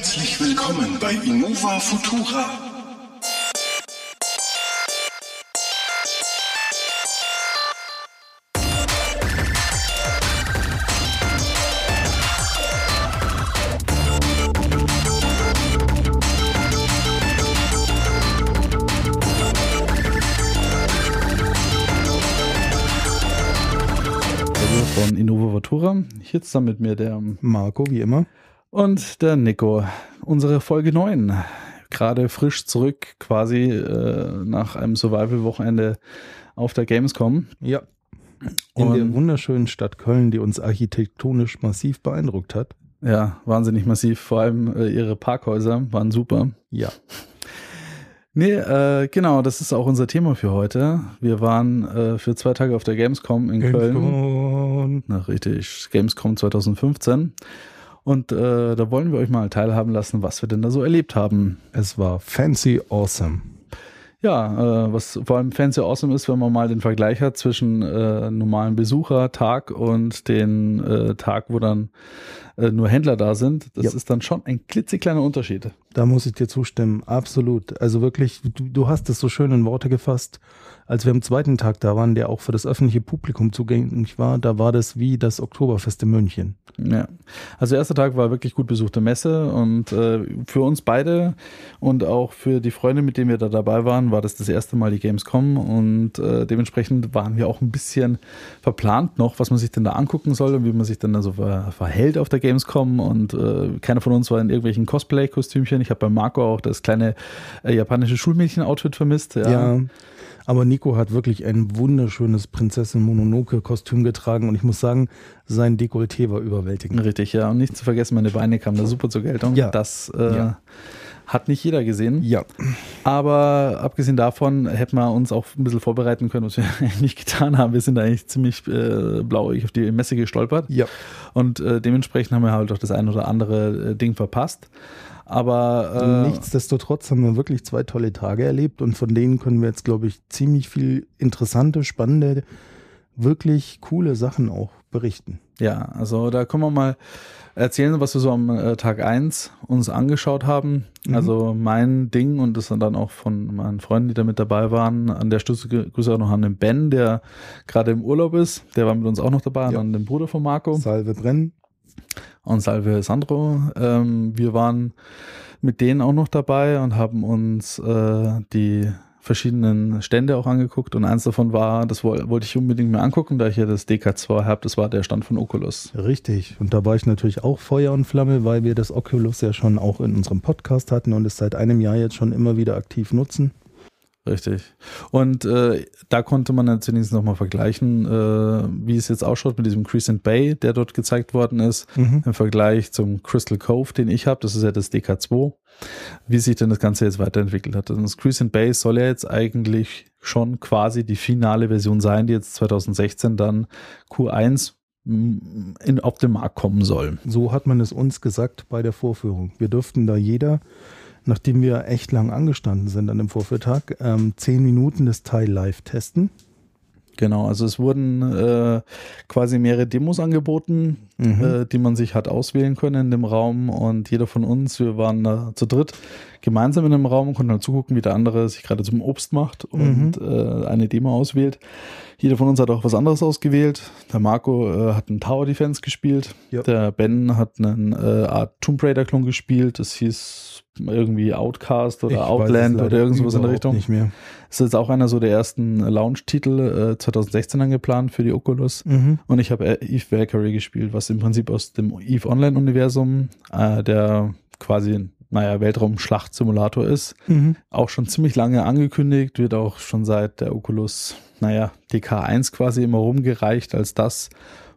Herzlich willkommen bei Innova Futura. von Innovatura. Hier zusammen mit mir der Marco, wie immer. Und der Nico. Unsere Folge 9. Gerade frisch zurück, quasi äh, nach einem Survival-Wochenende auf der Gamescom. Ja. In Und- der wunderschönen Stadt Köln, die uns architektonisch massiv beeindruckt hat. Ja, wahnsinnig massiv. Vor allem äh, ihre Parkhäuser waren super. Ja. Nee, äh, genau, das ist auch unser Thema für heute. Wir waren äh, für zwei Tage auf der Gamescom in Köln. Köln. Na, richtig, Gamescom 2015. Und äh, da wollen wir euch mal teilhaben lassen, was wir denn da so erlebt haben. Es war fancy awesome. Ja, äh, was vor allem fancy awesome ist, wenn man mal den Vergleich hat zwischen äh, normalen Besuchertag und den äh, Tag, wo dann äh, nur Händler da sind. Das Ja. ist dann schon ein klitzekleiner Unterschied. Da muss ich dir zustimmen, absolut. Also wirklich, du, du hast es so schön in Worte gefasst, als wir am zweiten Tag da waren, der auch für das öffentliche Publikum zugänglich war, da war das wie das Oktoberfest in München. Ja, also der erste Tag war wirklich gut besuchte Messe und äh, für uns beide und auch für die Freunde, mit denen wir da dabei waren, war das das erste Mal die Gamescom und äh, dementsprechend waren wir auch ein bisschen verplant noch, was man sich denn da angucken soll und wie man sich denn da so ver verhält auf der Gamescom und äh, keiner von uns war in irgendwelchen Cosplay-Kostümchen. Ich habe bei Marco auch das kleine äh, japanische Schulmädchen-Outfit vermisst. Ja. Aber Nico hat wirklich ein wunderschönes Prinzessin Mononoke Kostüm getragen und ich muss sagen, sein Dekolleté war überwältigend. Richtig, ja. Und nicht zu vergessen, meine Beine kamen da super zur Geltung. Ja. Das äh, Ja. Hat nicht jeder gesehen. Ja, Aber abgesehen davon hätten wir uns auch ein bisschen vorbereiten können, was wir eigentlich nicht getan haben. Wir sind eigentlich ziemlich äh, blauig auf die Messe gestolpert. ja. Und äh, dementsprechend haben wir halt auch das ein oder andere äh, Ding verpasst. Aber äh, Nichtsdestotrotz haben wir wirklich zwei tolle Tage erlebt und von denen können wir jetzt, glaube ich, ziemlich viel interessante, spannende, wirklich coole Sachen auch berichten. ja, also da können wir mal erzählen, was wir so am äh, Tag eins uns angeschaut haben. Mhm. Also mein Ding und das dann auch von meinen Freunden, die da mit dabei waren. An der Stütze Grüße auch noch an den Ben, der gerade im Urlaub ist. Der war mit uns auch noch dabei, und Ja. an den Bruder von Marco. Salve brennen. und Salve Sandro. Ähm, wir waren mit denen auch noch dabei und haben uns äh, die verschiedenen Stände auch angeguckt und eins davon war, das woll, wollte ich unbedingt mir angucken, da ich ja das DK2 habe, das war der Stand von Oculus. Richtig. Und da war ich natürlich auch Feuer und Flamme, weil wir das Oculus ja schon auch in unserem Podcast hatten und es seit einem Jahr jetzt schon immer wieder aktiv nutzen. Richtig. Und äh, da konnte man jetzt wenigstens nochmal vergleichen, äh, wie es jetzt ausschaut mit diesem Crescent Bay, der dort gezeigt worden ist, im Vergleich zum Crystal Cove, den ich habe. Das ist ja das DK2. Wie sich denn das Ganze jetzt weiterentwickelt hat. Und das Crescent Bay soll ja jetzt eigentlich schon quasi die finale Version sein, die jetzt 2016 dann Q1 mm, in, auf den Markt kommen soll. So hat man es uns gesagt bei der Vorführung. Wir durften da jeder, nachdem wir echt lang angestanden sind an dem Vorführtag, ähm, zehn Minuten das Teil live testen. Genau, also es wurden äh, quasi mehrere Demos angeboten, Mhm. äh, die man sich hat auswählen können in dem Raum und jeder von uns, wir waren da zu dritt gemeinsam in dem Raum und konnten halt zugucken, wie der andere sich gerade zum Obst macht und äh, eine Demo auswählt. Jeder von uns hat auch was anderes ausgewählt. Der Marco äh, hat einen Tower Defense gespielt, Ja. der Ben hat einen äh, Art Tomb Raider Klon gespielt, das hieß irgendwie Outcast oder Ich Outland oder irgendwas in der Richtung. Nicht mehr. Das ist jetzt auch einer so der ersten Launch-Titel äh, 2016 angeplant für die Oculus. Mhm. Und ich habe äh, Eve Valkyrie gespielt, was im Prinzip aus dem Eve Online-Universum, äh, der quasi, naja, Weltraum-Schlacht-Simulator ist. Mhm. Auch schon ziemlich lange angekündigt, wird auch schon seit der Oculus, naja, DK1 quasi immer rumgereicht als das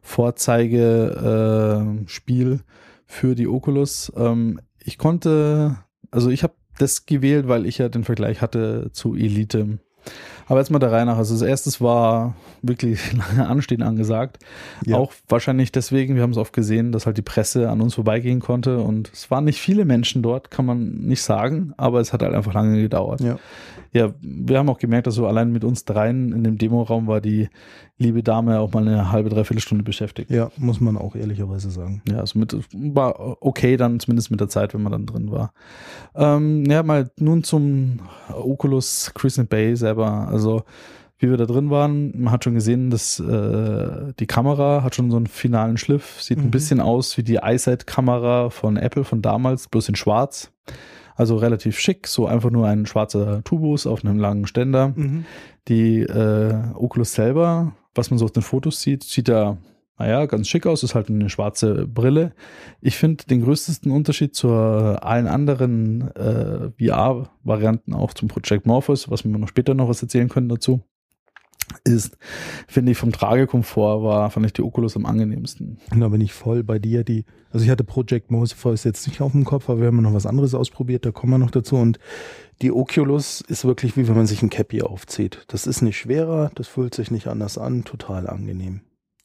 Vorzeige-Spiel äh, für die Oculus. Ähm, ich konnte, also ich habe das gewählt, weil ich ja den Vergleich hatte zu Elite. Aber jetzt mal der Reihe nach. Also das erstes war wirklich lange Anstehen angesagt. Ja. Auch wahrscheinlich deswegen, wir haben es oft gesehen, dass halt die Presse an uns vorbeigehen konnte. Und es waren nicht viele Menschen dort, kann man nicht sagen, aber es hat halt einfach lange gedauert. Ja. Ja, wir haben auch gemerkt, dass so allein mit uns dreien in dem Demoraum war die liebe Dame auch mal eine halbe, dreiviertel Stunde beschäftigt. Ja, muss man auch ehrlicherweise sagen. Ja, also mit, war okay dann, zumindest mit der Zeit, wenn man dann drin war. Ähm, ja, mal nun zum Oculus Crescent Bay selber. Also, wie wir da drin waren, man hat schon gesehen, dass äh, die Kamera hat schon so einen finalen Schliff. Sieht Mhm. ein bisschen aus wie die iSight-Kamera von Apple von damals, bloß in schwarz. Also relativ schick, so einfach nur ein schwarzer Tubus auf einem langen Ständer. Mhm. Die äh, Oculus selber, was man so auf den Fotos sieht, sieht da, naja, ganz schick aus, ist halt eine schwarze Brille. Ich finde den größten Unterschied zu allen anderen äh, VR-Varianten, auch zum Project Morpheus, was wir noch später noch was erzählen können dazu, ist, finde ich, vom Tragekomfort war, fand ich die Oculus am angenehmsten. Da bin ich voll bei dir. Die, also ich hatte Project Morpheus jetzt nicht auf dem Kopf, aber wir haben noch was anderes ausprobiert, da kommen wir noch dazu. Und die Oculus ist wirklich wie wenn man sich ein Cappy aufzieht. Das ist nicht schwerer, das fühlt sich nicht anders an, total angenehm.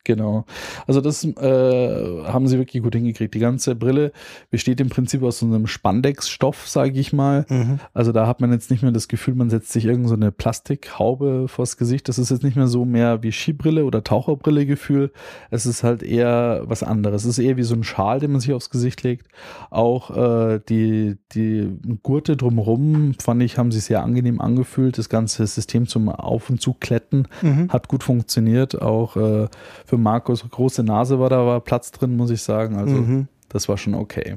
Genau. Also das äh, haben sie wirklich gut hingekriegt. Die ganze Brille besteht im Prinzip aus so einem Spandex-Stoff, sage ich mal. Mhm. Also da hat man jetzt nicht mehr das Gefühl, man setzt sich irgend so eine Plastikhaube vors Gesicht. Das ist jetzt nicht mehr so mehr wie Skibrille oder Taucherbrille Gefühl. Es ist halt eher was anderes. Es ist eher wie so ein Schal, den man sich aufs Gesicht legt. Auch äh, die, die Gurte drumherum, fand ich, haben sich sehr angenehm angefühlt. Das ganze System zum Auf- und Zukletten Mhm. hat gut funktioniert. Auch äh, für Markus große Nase war da war Platz drin, muss ich sagen. Also Mhm. das war schon okay.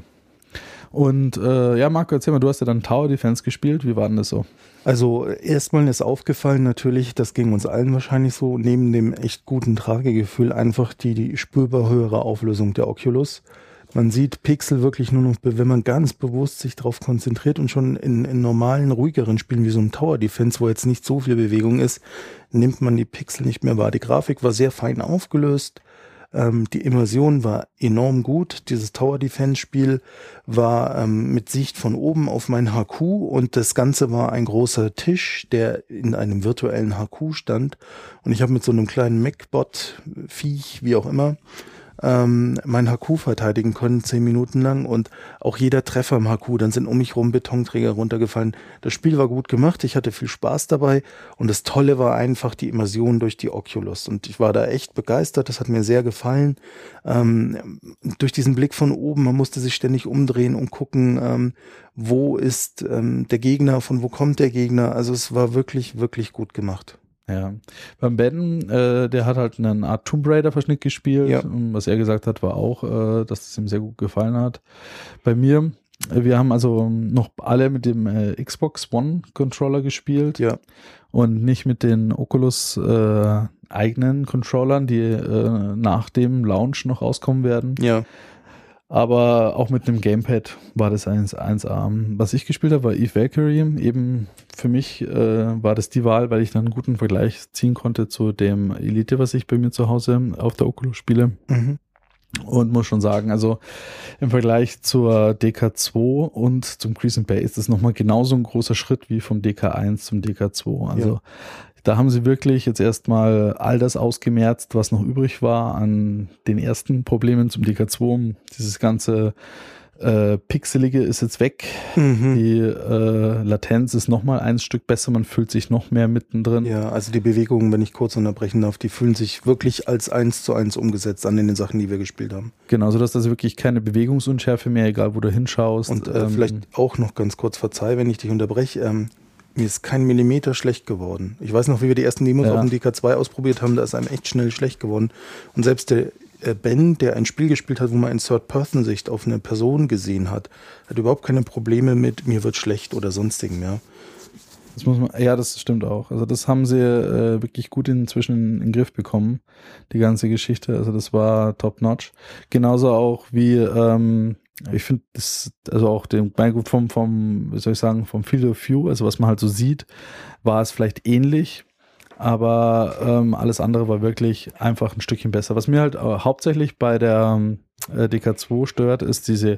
Und äh, ja, Marco, erzähl mal, du hast ja dann Tower Defense gespielt. Wie war denn das so? Also erstmal ist aufgefallen natürlich, das ging uns allen wahrscheinlich so, neben dem echt guten Tragegefühl einfach die, die spürbar höhere Auflösung der Oculus. Man sieht Pixel wirklich nur noch, wenn man ganz bewusst sich darauf konzentriert und schon in, in normalen, ruhigeren Spielen wie so einem Tower Defense, wo jetzt nicht so viel Bewegung ist, nimmt man die Pixel nicht mehr wahr. Die Grafik war sehr fein aufgelöst. Ähm, die Immersion war enorm gut. Dieses Tower Defense Spiel war ähm, mit Sicht von oben auf mein HQ und das Ganze war ein großer Tisch, der in einem virtuellen HQ stand. Und ich habe mit so einem kleinen Macbot, Viech, wie auch immer, ähm, mein HQ verteidigen können, zehn Minuten lang und auch jeder Treffer im HQ, dann sind um mich rum Betonträger runtergefallen. Das Spiel war gut gemacht, ich hatte viel Spaß dabei und das Tolle war einfach die Immersion durch die Oculus und ich war da echt begeistert, das hat mir sehr gefallen. Ähm, durch diesen Blick von oben, man musste sich ständig umdrehen und gucken, ähm, wo ist ähm, der Gegner, von wo kommt der Gegner, also es war wirklich, wirklich gut gemacht. Ja. Beim Ben, äh, der hat halt eine Art Tomb Raider-Verschnitt gespielt. Ja. Und was er gesagt hat, war auch, äh, dass es ihm sehr gut gefallen hat. Bei mir, wir haben also noch alle mit dem äh, Xbox One-Controller gespielt. Ja. und nicht mit den Oculus äh, eigenen Controllern, die äh, nach dem Launch noch rauskommen werden. Ja, Aber auch mit einem Gamepad war das 1, 1A. Was ich gespielt habe, war Eve Valkyrie. Eben für mich äh, war das die Wahl, weil ich dann einen guten Vergleich ziehen konnte zu dem Elite, was ich bei mir zu Hause auf der Oculus spiele. mhm. Und muss schon sagen, also im Vergleich zur DK2 und zum Crescent Bay ist das nochmal genauso ein großer Schritt wie vom DK1 zum DK2. Also Ja. Da haben sie wirklich jetzt erstmal all das ausgemerzt, was noch übrig war an den ersten Problemen zum DK2. Dieses ganze äh, Pixelige ist jetzt weg. Mhm. Die äh, Latenz ist nochmal ein Stück besser. Man fühlt sich noch mehr mittendrin. Ja, also die Bewegungen, wenn ich kurz unterbrechen darf, die fühlen sich wirklich als eins zu eins umgesetzt an in den Sachen, die wir gespielt haben. Genau, so dass das wirklich keine Bewegungsunschärfe mehr, egal wo du hinschaust. Und äh, Ähm, vielleicht auch noch ganz kurz verzeih, wenn ich dich unterbreche. Ähm, mir ist kein Millimeter schlecht geworden. Ich weiß noch, wie wir die ersten Demos Ja. auf dem DK2 ausprobiert haben, da ist einem echt schnell schlecht geworden. Und selbst der äh, Ben, der ein Spiel gespielt hat, wo man in Third-Person-Sicht auf eine Person gesehen hat, hat überhaupt keine Probleme mit mir wird schlecht oder sonstigem, ja. Das muss man, ja, das stimmt auch. Also das haben sie äh, wirklich gut inzwischen in, in den Griff bekommen, die ganze Geschichte. Also das war top notch. Genauso auch wie, ähm, ich finde das, also auch den, vom, vom, wie soll ich sagen, vom Field of View, also was man halt so sieht, war es vielleicht ähnlich. Aber ähm, alles andere war wirklich einfach ein Stückchen besser. Was mir halt äh, hauptsächlich bei der ähm, äh, DK2 stört, ist diese,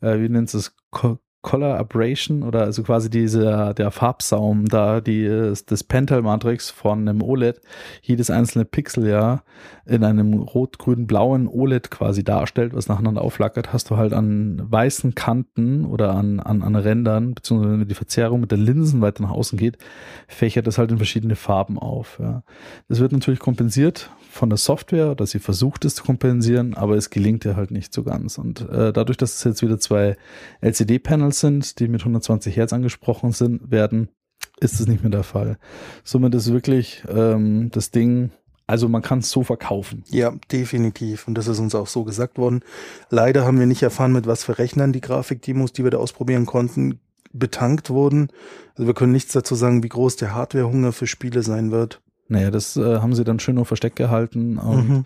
äh, wie nennt es, Co Color Aberration oder also quasi dieser der Farbsaum da, die das Pentel Matrix von einem OLED, jedes einzelne Pixel ja in einem rot, grün, blauen OLED quasi darstellt, was nacheinander auflackert, hast du halt an weißen Kanten oder an, an, an Rändern, beziehungsweise wenn die Verzerrung mit den Linsen weiter nach außen geht, fächert das halt in verschiedene Farben auf. Ja. Das wird natürlich kompensiert von der Software, dass sie versucht es zu kompensieren, aber es gelingt ja halt nicht so ganz. Und äh, dadurch, dass es jetzt wieder zwei LCD-Panels sind, die mit 120 Hertz angesprochen sind, werden, ist es nicht mehr der Fall. Somit ist wirklich ähm, das Ding also man kann es so verkaufen. Ja, definitiv. Und das ist uns auch so gesagt worden. Leider haben wir nicht erfahren, mit was für Rechnern die Grafikdemos, die wir da ausprobieren konnten, betankt wurden. Also wir können nichts dazu sagen, wie groß der Hardwarehunger für Spiele sein wird. Naja, das äh, haben sie dann schön nur versteckt gehalten. Und, mhm.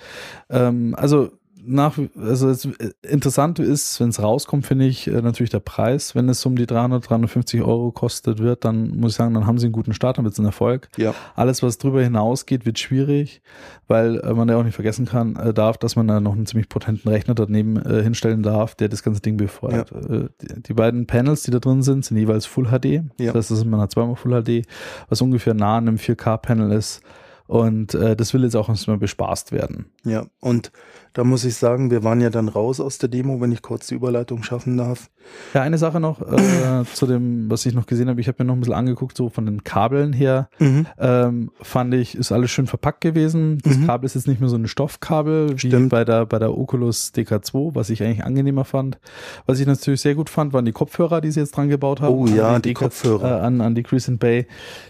ähm, also nach, also es, interessant ist, wenn es rauskommt, finde ich äh, natürlich der Preis. Wenn es um die 300, 350 Euro kostet wird, dann muss ich sagen, dann haben sie einen guten Start, dann wird es ein Erfolg. Ja. Alles, was drüber hinausgeht, wird schwierig, weil äh, man ja auch nicht vergessen kann, äh, darf, dass man da noch einen ziemlich potenten Rechner daneben äh, hinstellen darf, der das ganze Ding befeuert. Ja. Äh, die, die, beiden Panels, die da drin sind, sind jeweils Full HD. Ja. Das heißt, man hat zweimal Full HD, was ungefähr nah an einem 4K-Panel ist. Und äh, das will jetzt auch erstmal bespaßt werden. Ja, und da muss ich sagen, wir waren ja dann raus aus der Demo, wenn ich kurz die Überleitung schaffen darf. Ja, eine Sache noch äh, zu dem, was ich noch gesehen habe. Ich habe mir noch ein bisschen angeguckt, so von den Kabeln her. Mhm. Ähm, fand ich, ist alles schön verpackt gewesen. Das mhm. Kabel ist jetzt nicht mehr so ein Stoffkabel Stimmt. wie bei der, bei der Oculus DK2, was ich eigentlich angenehmer fand. Was ich natürlich sehr gut fand, waren die Kopfhörer, die sie jetzt dran gebaut haben. Oh ja, die, die Kopfhörer. Äh, an, an die Crescent Bay.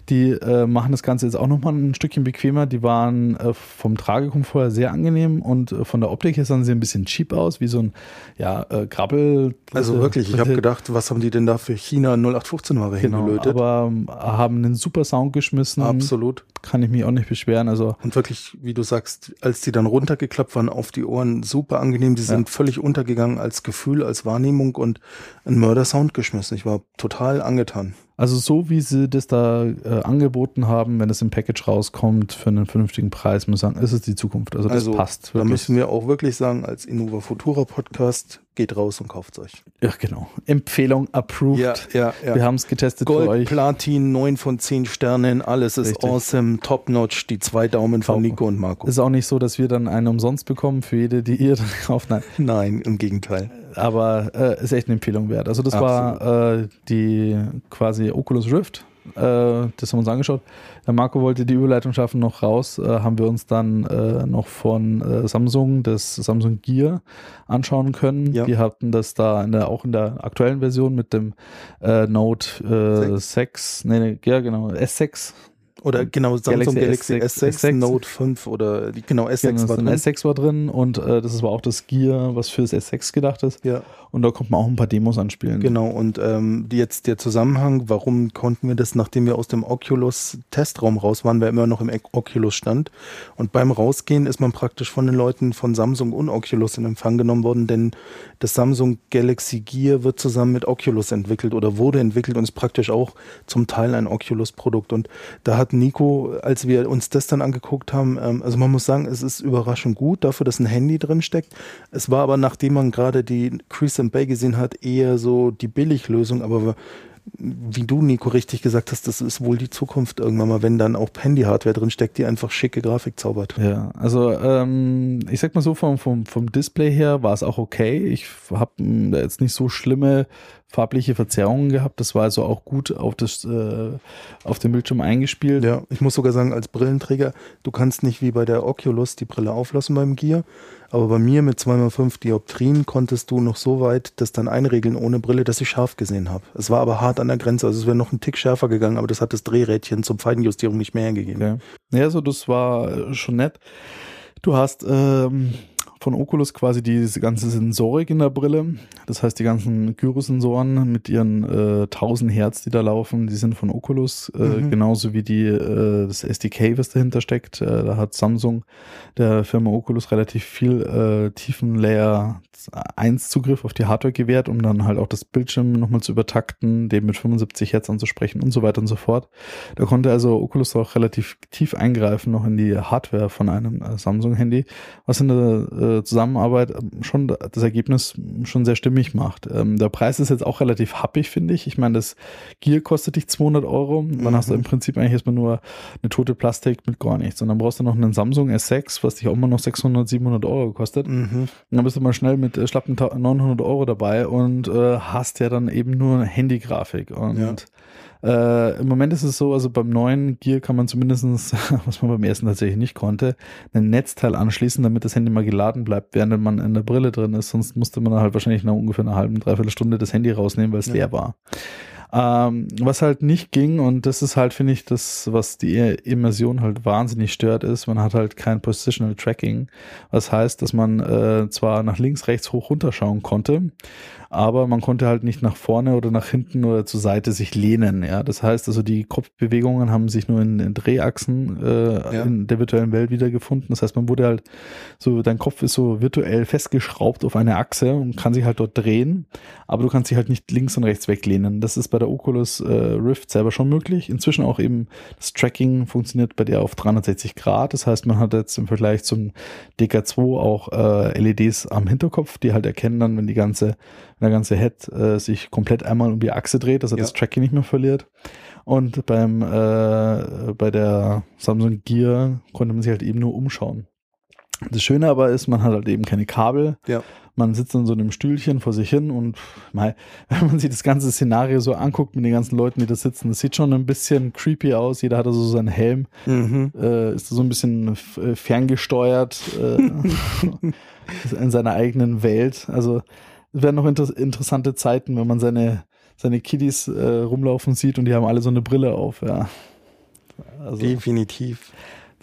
Die äh, machen das Ganze jetzt auch nochmal ein Stückchen bequemer. Die waren äh, vom Tragekomfort sehr angenehm und äh, von der Optik her sahen sie ein bisschen cheap aus, wie so ein ja, äh, Krabbel. Also wirklich, ich habe gedacht, was haben die denn da für China 0815 Ware genau, hingelötet? Aber ähm, haben einen super Sound geschmissen. Absolut. Kann ich mich auch nicht beschweren. Also und wirklich, wie du sagst, als die dann runtergeklappt waren auf die Ohren, super angenehm. Die sind ja. völlig untergegangen als Gefühl, als Wahrnehmung und ein Mörder-Sound geschmissen. Ich war total angetan. Also so wie sie das da äh, angeboten haben, wenn es im Package rauskommt für einen vernünftigen Preis, muss ich sagen, ist es die Zukunft. Also das also, passt. Wirklich. Da müssen wir auch wirklich sagen, als Innova Futura Podcast, geht raus und kauft euch. Ja, genau. Empfehlung approved. Ja, ja, ja. Wir haben es getestet Gold, für euch. Platin, 9 von 10 Sternen, alles ist Richtig. awesome, top notch, die zwei Daumen von Nico und Marco. Ist auch nicht so, dass wir dann einen umsonst bekommen für jede, die ihr dann kauft. Nein. Nein, im Gegenteil aber äh, ist echt eine Empfehlung wert. Also das Absolut. war äh, die quasi Oculus Rift. Äh, das haben wir uns angeschaut. Der Marco wollte die Überleitung schaffen, noch raus. Äh, haben wir uns dann äh, noch von äh, Samsung das Samsung Gear anschauen können. Ja. Die hatten das da in der, auch in der aktuellen Version mit dem Note 6. 6. Nee, nee, ja genau, S6 oder genau, Samsung Galaxy, Galaxy S6, S6, Note 5 oder genau S6 genau, war drin. S6 war drin und äh, das war auch das Gear, was für das S6 gedacht ist. Ja. Und da konnte man auch ein paar Demos anspielen. Genau, und ähm, jetzt der Zusammenhang, warum konnten wir das, nachdem wir aus dem Oculus-Testraum raus waren, weil immer noch im Oculus stand. Und beim Rausgehen ist man praktisch von den Leuten von Samsung und Oculus in Empfang genommen worden, denn das Samsung Galaxy Gear wird zusammen mit Oculus entwickelt oder wurde entwickelt und ist praktisch auch zum Teil ein Oculus-Produkt. Und da hat Nico, als wir uns das dann angeguckt haben, ähm, also man muss sagen, es ist überraschend gut dafür, dass ein Handy drin steckt. Es war aber, nachdem man gerade die Crease Bay gesehen hat, eher so die Billiglösung, aber wie du, Nico, richtig gesagt hast, das ist wohl die Zukunft irgendwann mal, wenn dann auch Handy-Hardware drin steckt, die einfach schicke Grafik zaubert. Ja, also ähm, ich sag mal so, vom, vom, vom Display her war es auch okay. Ich habe hm, jetzt nicht so schlimme farbliche Verzerrungen gehabt. Das war also auch gut auf, das, äh, auf dem Bildschirm eingespielt. Ja, ich muss sogar sagen, als Brillenträger, du kannst nicht wie bei der Oculus die Brille auflassen beim Gear, aber bei mir mit 2x5 Dioptrien konntest du noch so weit das dann einregeln ohne Brille, dass ich scharf gesehen habe. Es war aber hart an der Grenze, also es wäre noch ein Tick schärfer gegangen, aber das hat das Drehrädchen zum Feinjustierung nicht mehr hergegeben. Okay. Ja, also das war schon nett. Du hast ähm, von Oculus quasi diese ganze Sensorik in der Brille. Das heißt, die ganzen Gyrosensoren mit ihren äh, 1000 Hertz, die da laufen, die sind von Oculus, äh, mhm. genauso wie die äh, das SDK, was dahinter steckt. Äh, da hat Samsung der Firma Oculus relativ viel äh, tiefen Layer 1 Zugriff auf die Hardware gewährt, um dann halt auch das Bildschirm nochmal zu übertakten, dem mit 75 Hertz anzusprechen und so weiter und so fort. Da konnte also Oculus auch relativ tief eingreifen noch in die Hardware von einem äh, Samsung Handy, was in der äh, Zusammenarbeit schon das Ergebnis schon sehr stimmig macht. Ähm, der Preis ist jetzt auch relativ happig, finde ich. Ich meine, das Gear kostet dich 200 Euro. Dann mhm. hast du im Prinzip eigentlich erstmal nur eine tote Plastik mit gar nichts. Und dann brauchst du noch einen Samsung S6, was dich auch immer noch 600, 700 Euro kostet. Mhm. Dann bist du mal schnell mit äh, schlappen 900 Euro dabei und äh, hast ja dann eben nur Handygrafik. Und ja. Äh, Im Moment ist es so, also beim neuen Gear kann man zumindestens, was man beim ersten tatsächlich nicht konnte, ein Netzteil anschließen, damit das Handy mal geladen bleibt, während man in der Brille drin ist. Sonst musste man halt wahrscheinlich nach ungefähr einer halben, dreiviertel Stunde das Handy rausnehmen, weil es ja. leer war. Ähm, was halt nicht ging, und das ist halt, finde ich, das, was die Immersion halt wahnsinnig stört, ist, man hat halt kein Positional Tracking. Was heißt, dass man äh, zwar nach links, rechts, hoch, runter schauen konnte, aber man konnte halt nicht nach vorne oder nach hinten oder zur Seite sich lehnen. Ja, das heißt also, die Kopfbewegungen haben sich nur in, in Drehachsen äh, ja. in der virtuellen Welt wiedergefunden. Das heißt, man wurde halt so, dein Kopf ist so virtuell festgeschraubt auf eine Achse und kann sich halt dort drehen, aber du kannst dich halt nicht links und rechts weglehnen. Das ist bei der Oculus äh, Rift selber schon möglich. Inzwischen auch eben das Tracking funktioniert bei der auf 360 Grad. Das heißt, man hat jetzt im Vergleich zum DK2 auch äh, LEDs am Hinterkopf, die halt erkennen dann, wenn die ganze der ganze Head äh, sich komplett einmal um die Achse dreht, dass er ja. das Tracking nicht mehr verliert. Und beim äh, bei der Samsung Gear konnte man sich halt eben nur umschauen. Das Schöne aber ist, man hat halt eben keine Kabel. Ja. Man sitzt in so einem Stühlchen vor sich hin und mal, wenn man sich das ganze Szenario so anguckt mit den ganzen Leuten, die da sitzen, das sieht schon ein bisschen creepy aus. Jeder hat also seinen Helm, mhm. äh, ist so ein bisschen äh, ferngesteuert äh, in seiner eigenen Welt. Also es werden noch inter interessante Zeiten, wenn man seine, seine Kiddies äh, rumlaufen sieht und die haben alle so eine Brille auf, ja. Also, Definitiv.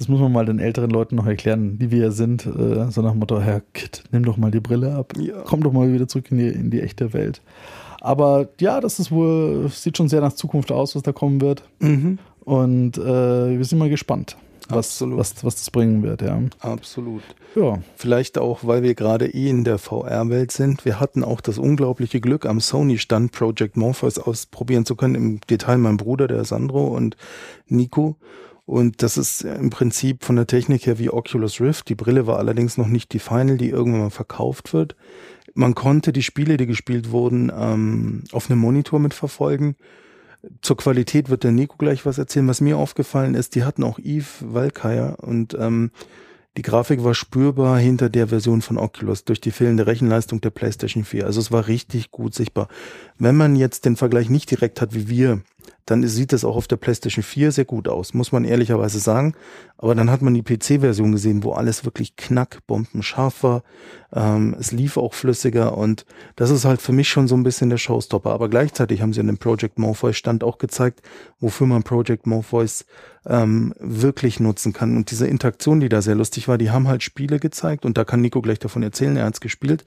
Das muss man mal den älteren Leuten noch erklären, die wir ja sind. Äh, so nach dem Motto, Herr Kid, nimm doch mal die Brille ab. Ja. Komm doch mal wieder zurück in die, in die echte Welt. Aber ja, das ist wohl, sieht schon sehr nach Zukunft aus, was da kommen wird. Mhm. Und äh, wir sind mal gespannt was, was, was das bringen wird, ja. Absolut. Ja. Vielleicht auch, weil wir gerade eh in der VR-Welt sind. Wir hatten auch das unglaubliche Glück, am Sony-Stand Project Morpheus ausprobieren zu können. Im Detail mein Bruder, der Sandro und Nico. Und das ist im Prinzip von der Technik her wie Oculus Rift. Die Brille war allerdings noch nicht die Final, die irgendwann mal verkauft wird. Man konnte die Spiele, die gespielt wurden, ähm, auf einem Monitor mitverfolgen. Zur Qualität wird der Nico gleich was erzählen. Was mir aufgefallen ist, die hatten auch Eve Valkyrie und ähm, die Grafik war spürbar hinter der Version von Oculus durch die fehlende Rechenleistung der PlayStation 4. Also es war richtig gut sichtbar. Wenn man jetzt den Vergleich nicht direkt hat wie wir, dann sieht das auch auf der PlayStation 4 sehr gut aus, muss man ehrlicherweise sagen. Aber dann hat man die PC-Version gesehen, wo alles wirklich knackbombenscharf war. Ähm, es lief auch flüssiger und das ist halt für mich schon so ein bisschen der Showstopper. Aber gleichzeitig haben sie in dem Project Morpheus Stand auch gezeigt, wofür man Project Morpheus ähm, wirklich nutzen kann. Und diese Interaktion, die da sehr lustig war, die haben halt Spiele gezeigt und da kann Nico gleich davon erzählen, er hat's gespielt,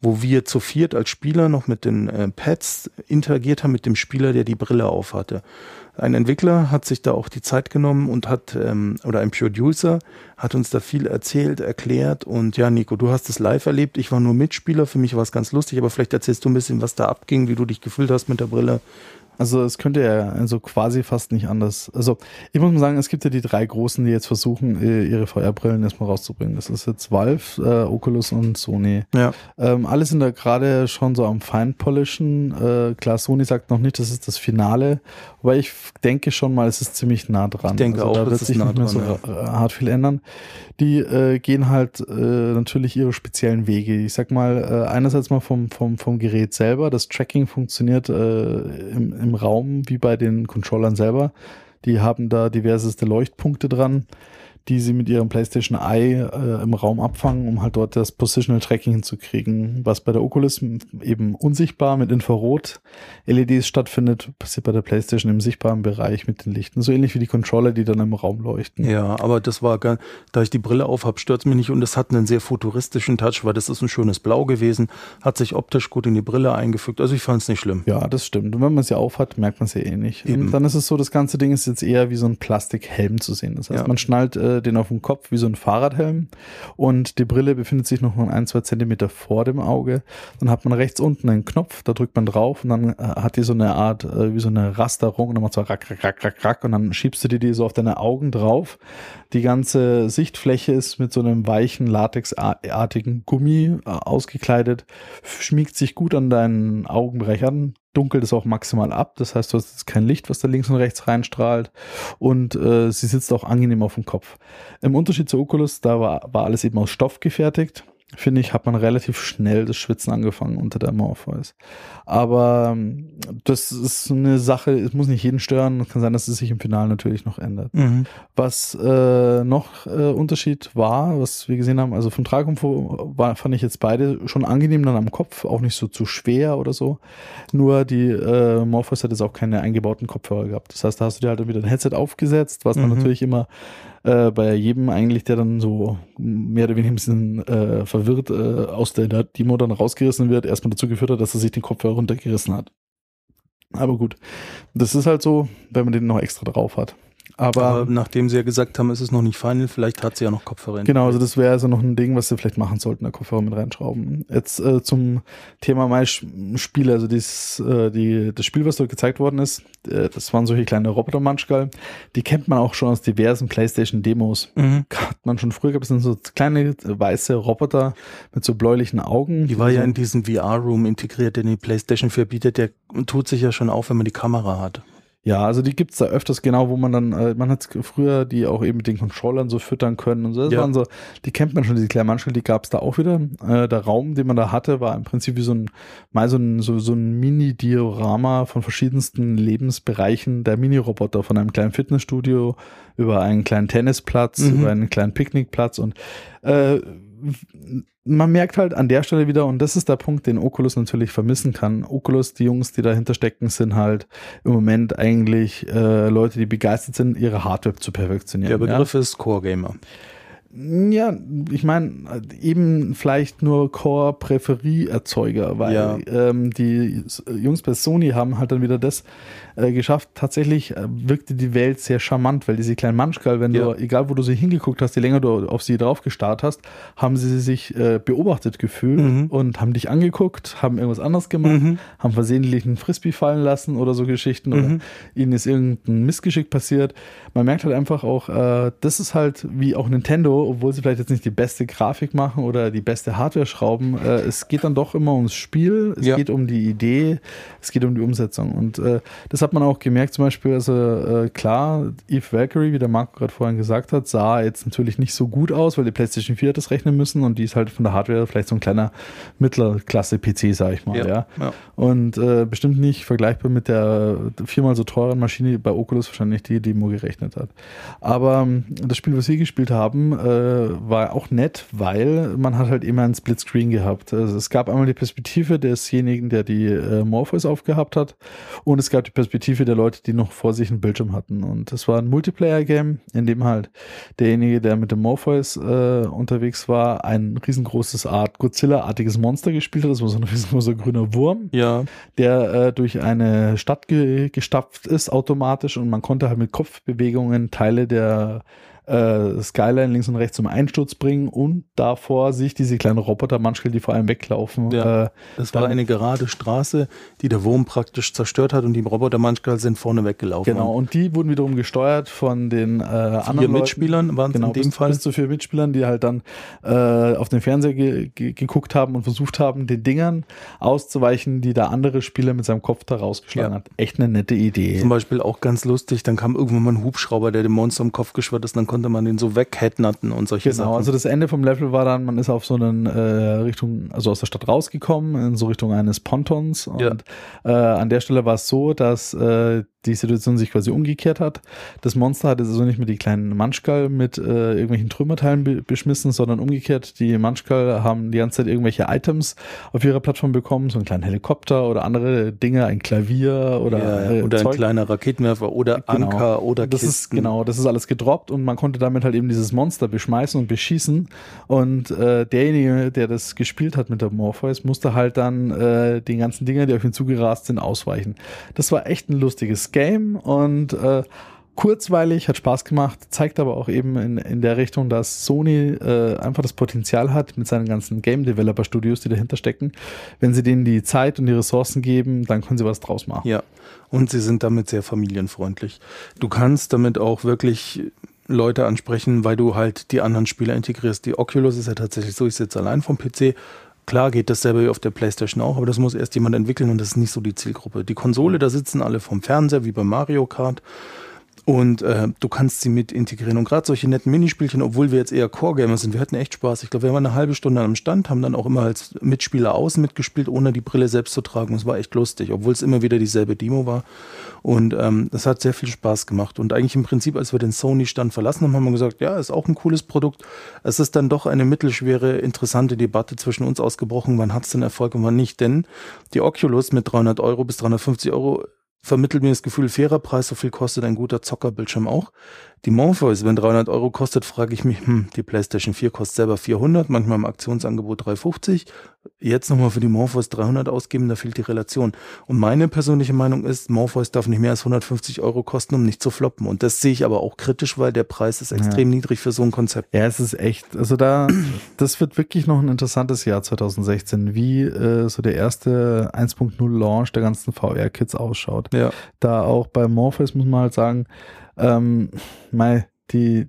wo wir zu viert als Spieler noch mit den äh, Pads interagiert haben mit dem Spieler, der die Brille auf hatte. Ein Entwickler hat sich da auch die Zeit genommen und hat, ähm, oder ein Producer hat uns da viel erzählt, erklärt. Und ja, Nico, du hast es live erlebt, ich war nur Mitspieler, für mich war es ganz lustig, aber vielleicht erzählst du ein bisschen, was da abging, wie du dich gefühlt hast mit der Brille also es könnte ja also quasi fast nicht anders. Also ich muss mal sagen, es gibt ja die drei großen, die jetzt versuchen, ihre VR-Brillen erstmal rauszubringen. Das ist jetzt Valve, äh, Oculus und Sony. Ja. Ähm, alle sind da gerade schon so am Feinpolischen. Äh, klar, Sony sagt noch nicht, das ist das Finale, aber ich denke schon mal, es ist ziemlich nah dran. Ich denke also, auch, da wird sich nah nicht mehr so ja. hart viel ändern. Die äh, gehen halt äh, natürlich ihre speziellen Wege. Ich sag mal, äh, einerseits mal vom, vom, vom Gerät selber. Das Tracking funktioniert äh, im, im Raum wie bei den Controllern selber. Die haben da diverseste Leuchtpunkte dran die sie mit ihrem PlayStation Eye äh, im Raum abfangen, um halt dort das Positional Tracking hinzukriegen. Was bei der Oculus eben unsichtbar mit Infrarot-LEDs stattfindet, passiert bei der PlayStation im sichtbaren Bereich mit den Lichten. So ähnlich wie die Controller, die dann im Raum leuchten. Ja, aber das war gar, da ich die Brille auf habe, stört es mich nicht und es hat einen sehr futuristischen Touch, weil das ist ein schönes Blau gewesen, hat sich optisch gut in die Brille eingefügt. Also ich fand es nicht schlimm. Ja, das stimmt. Und wenn man es ja aufhat, merkt man es ja eh nicht. Eben. Und dann ist es so, das ganze Ding ist jetzt eher wie so ein Plastikhelm zu sehen. Das heißt, ja. man schnallt äh, den auf dem Kopf wie so ein Fahrradhelm und die Brille befindet sich noch ein, zwei Zentimeter vor dem Auge. Dann hat man rechts unten einen Knopf, da drückt man drauf und dann äh, hat die so eine Art, äh, wie so eine Rasterung und dann macht so rack, rack, rack, rack, rack und dann schiebst du dir die so auf deine Augen drauf. Die ganze Sichtfläche ist mit so einem weichen, latexartigen Gummi äh, ausgekleidet, schmiegt sich gut an deinen Augenbereich an, dunkelt es auch maximal ab. Das heißt, du hast jetzt kein Licht, was da links und rechts reinstrahlt. Und äh, sie sitzt auch angenehm auf dem Kopf. Im Unterschied zur Oculus, da war, war alles eben aus Stoff gefertigt finde ich, hat man relativ schnell das Schwitzen angefangen unter der Morpheus. Aber ähm, das ist eine Sache, es muss nicht jeden stören. Es kann sein, dass es sich im Finale natürlich noch ändert. Mhm. Was äh, noch äh, Unterschied war, was wir gesehen haben, also vom Tragkomfort war, fand ich jetzt beide schon angenehm dann am Kopf, auch nicht so zu schwer oder so. Nur die äh, Morpheus hat jetzt auch keine eingebauten Kopfhörer gehabt. Das heißt, da hast du dir halt wieder ein Headset aufgesetzt, was dann mhm. natürlich immer äh, bei jedem eigentlich, der dann so mehr oder weniger ein bisschen äh, verwirrt äh, aus der Demo dann rausgerissen wird, erstmal dazu geführt hat, dass er sich den Kopfhörer runtergerissen hat. Aber gut, das ist halt so, wenn man den noch extra drauf hat. Aber, Aber, nachdem sie ja gesagt haben, es ist noch nicht final, vielleicht hat sie ja noch Kopfhörer. Genau, also das wäre also noch ein Ding, was sie vielleicht machen sollten, da Kopfhörer mit reinschrauben. Jetzt äh, zum Thema mein Spiel, also dieses, äh, die, das Spiel, was dort gezeigt worden ist, äh, das waren solche kleine Roboter-Manschgal, die kennt man auch schon aus diversen Playstation-Demos. Mhm. Hat man schon früher gehabt, das sind so kleine weiße Roboter mit so bläulichen Augen. Die war ja in diesem VR-Room integriert, den die Playstation 4 bietet, der tut sich ja schon auf, wenn man die Kamera hat. Ja, also die gibt's da öfters genau, wo man dann, äh, man hat früher die auch eben mit den Controllern so füttern können und so. Das ja. waren so, die kennt man schon, diese kleinen Manschel, die gab's da auch wieder. Äh, der Raum, den man da hatte, war im Prinzip wie so ein, mal so ein, so, so ein Mini-Diorama von verschiedensten Lebensbereichen der Mini-Roboter, von einem kleinen Fitnessstudio über einen kleinen Tennisplatz, mhm. über einen kleinen Picknickplatz und äh, man merkt halt an der Stelle wieder, und das ist der Punkt, den Oculus natürlich vermissen kann. Oculus, die Jungs, die dahinter stecken, sind halt im Moment eigentlich äh, Leute, die begeistert sind, ihre Hardware zu perfektionieren. Der Begriff ja? ist Core Gamer. Ja, ich meine, eben vielleicht nur Core-Präferie-Erzeuger, weil ja. ähm, die Jungs bei Sony haben halt dann wieder das äh, geschafft. Tatsächlich äh, wirkte die Welt sehr charmant, weil diese kleinen Manschkal, wenn ja. du, egal wo du sie hingeguckt hast, je länger du auf sie drauf gestarrt hast, haben sie sich äh, beobachtet gefühlt mhm. und haben dich angeguckt, haben irgendwas anderes gemacht, mhm. haben versehentlich einen Frisbee fallen lassen oder so Geschichten mhm. oder ihnen ist irgendein Missgeschick passiert. Man merkt halt einfach auch, äh, das ist halt wie auch Nintendo, obwohl sie vielleicht jetzt nicht die beste Grafik machen oder die beste Hardware schrauben, äh, es geht dann doch immer ums Spiel, es ja. geht um die Idee, es geht um die Umsetzung. Und äh, das hat man auch gemerkt, zum Beispiel, also äh, klar, Eve Valkyrie, wie der Marco gerade vorhin gesagt hat, sah jetzt natürlich nicht so gut aus, weil die PlayStation 4 hat das rechnen müssen und die ist halt von der Hardware vielleicht so ein kleiner Mittlerklasse-PC, sag ich mal, ja. ja. ja. Und äh, bestimmt nicht vergleichbar mit der viermal so teuren Maschine bei Oculus wahrscheinlich die Demo gerechnet hat. Aber ähm, das Spiel, was wir gespielt haben, äh, war auch nett, weil man hat halt immer einen Splitscreen gehabt. Also es gab einmal die Perspektive desjenigen, der die äh, Morpheus aufgehabt hat und es gab die Perspektive der Leute, die noch vor sich einen Bildschirm hatten. Und das war ein Multiplayer-Game, in dem halt derjenige, der mit dem Morpheus äh, unterwegs war, ein riesengroßes Art Godzilla-artiges Monster gespielt hat. Das war so ein riesengroßer grüner Wurm, ja. der äh, durch eine Stadt ge gestapft ist automatisch und man konnte halt mit Kopfbewegungen Teile der äh, Skyline links und rechts zum Einsturz bringen und davor sich diese kleinen Roboter manchmal, die vor allem weglaufen. Ja, äh, das war eine gerade Straße, die der Wurm praktisch zerstört hat und die Roboter manchmal sind vorne weggelaufen. Genau, und die wurden wiederum gesteuert von den äh, anderen vier Mitspielern waren genau, in dem bis, Fall. Bis zu vier Mitspielern, die halt dann äh, auf den Fernseher ge ge geguckt haben und versucht haben, den Dingern auszuweichen, die der andere Spieler mit seinem Kopf da rausgeschlagen ja. hat. Echt eine nette Idee. Zum Beispiel auch ganz lustig, dann kam irgendwann mal ein Hubschrauber, der dem Monster im Kopf geschwört ist, dann konnte man den so wegheadnatten und solche genau, Sachen. Genau, also das Ende vom Level war dann, man ist auf so einen äh, Richtung, also aus der Stadt rausgekommen, in so Richtung eines Pontons und ja. äh, an der Stelle war es so, dass äh, die Situation sich quasi umgekehrt hat. Das Monster hat also nicht mehr die kleinen Manschkal mit äh, irgendwelchen Trümmerteilen be beschmissen, sondern umgekehrt. Die Manschkal haben die ganze Zeit irgendwelche Items auf ihrer Plattform bekommen, so einen kleinen Helikopter oder andere Dinge, ein Klavier oder ja, oder Zeug. ein kleiner Raketenwerfer oder genau. Anker oder das ist genau, das ist alles gedroppt und man konnte damit halt eben dieses Monster beschmeißen und beschießen und äh, derjenige, der das gespielt hat mit der Morpheus, musste halt dann äh, den ganzen Dingen, die auf ihn zugerast sind, ausweichen. Das war echt ein lustiges Game und äh, kurzweilig, hat Spaß gemacht, zeigt aber auch eben in, in der Richtung, dass Sony äh, einfach das Potenzial hat mit seinen ganzen Game Developer Studios, die dahinter stecken. Wenn sie denen die Zeit und die Ressourcen geben, dann können sie was draus machen. Ja, und sie sind damit sehr familienfreundlich. Du kannst damit auch wirklich Leute ansprechen, weil du halt die anderen Spieler integrierst. Die Oculus ist ja tatsächlich so, ich sitze allein vom PC. Klar geht dasselbe wie auf der PlayStation auch, aber das muss erst jemand entwickeln und das ist nicht so die Zielgruppe. Die Konsole, da sitzen alle vom Fernseher, wie bei Mario Kart. Und äh, du kannst sie mit integrieren. Und gerade solche netten Minispielchen, obwohl wir jetzt eher Core-Gamer sind, wir hatten echt Spaß. Ich glaube, wir waren eine halbe Stunde am Stand, haben dann auch immer als Mitspieler außen mitgespielt, ohne die Brille selbst zu tragen. Es war echt lustig, obwohl es immer wieder dieselbe Demo war. Und ähm, das hat sehr viel Spaß gemacht. Und eigentlich im Prinzip, als wir den Sony-Stand verlassen haben, haben wir gesagt, ja, ist auch ein cooles Produkt. Es ist dann doch eine mittelschwere, interessante Debatte zwischen uns ausgebrochen. Wann hat es denn Erfolg und wann nicht? Denn die Oculus mit 300 Euro bis 350 Euro vermittelt mir das Gefühl, fairer Preis, so viel kostet ein guter Zockerbildschirm auch. Die Morpheus, wenn 300 Euro kostet, frage ich mich, hm, die PlayStation 4 kostet selber 400, manchmal im Aktionsangebot 350. Jetzt nochmal für die Morpheus 300 ausgeben, da fehlt die Relation. Und meine persönliche Meinung ist, Morpheus darf nicht mehr als 150 Euro kosten, um nicht zu floppen. Und das sehe ich aber auch kritisch, weil der Preis ist extrem ja. niedrig für so ein Konzept. Ja, es ist echt, also da, das wird wirklich noch ein interessantes Jahr 2016, wie äh, so der erste 1.0 Launch der ganzen VR-Kits ausschaut. Ja. Da auch bei Morpheus muss man halt sagen, ähm, mal die,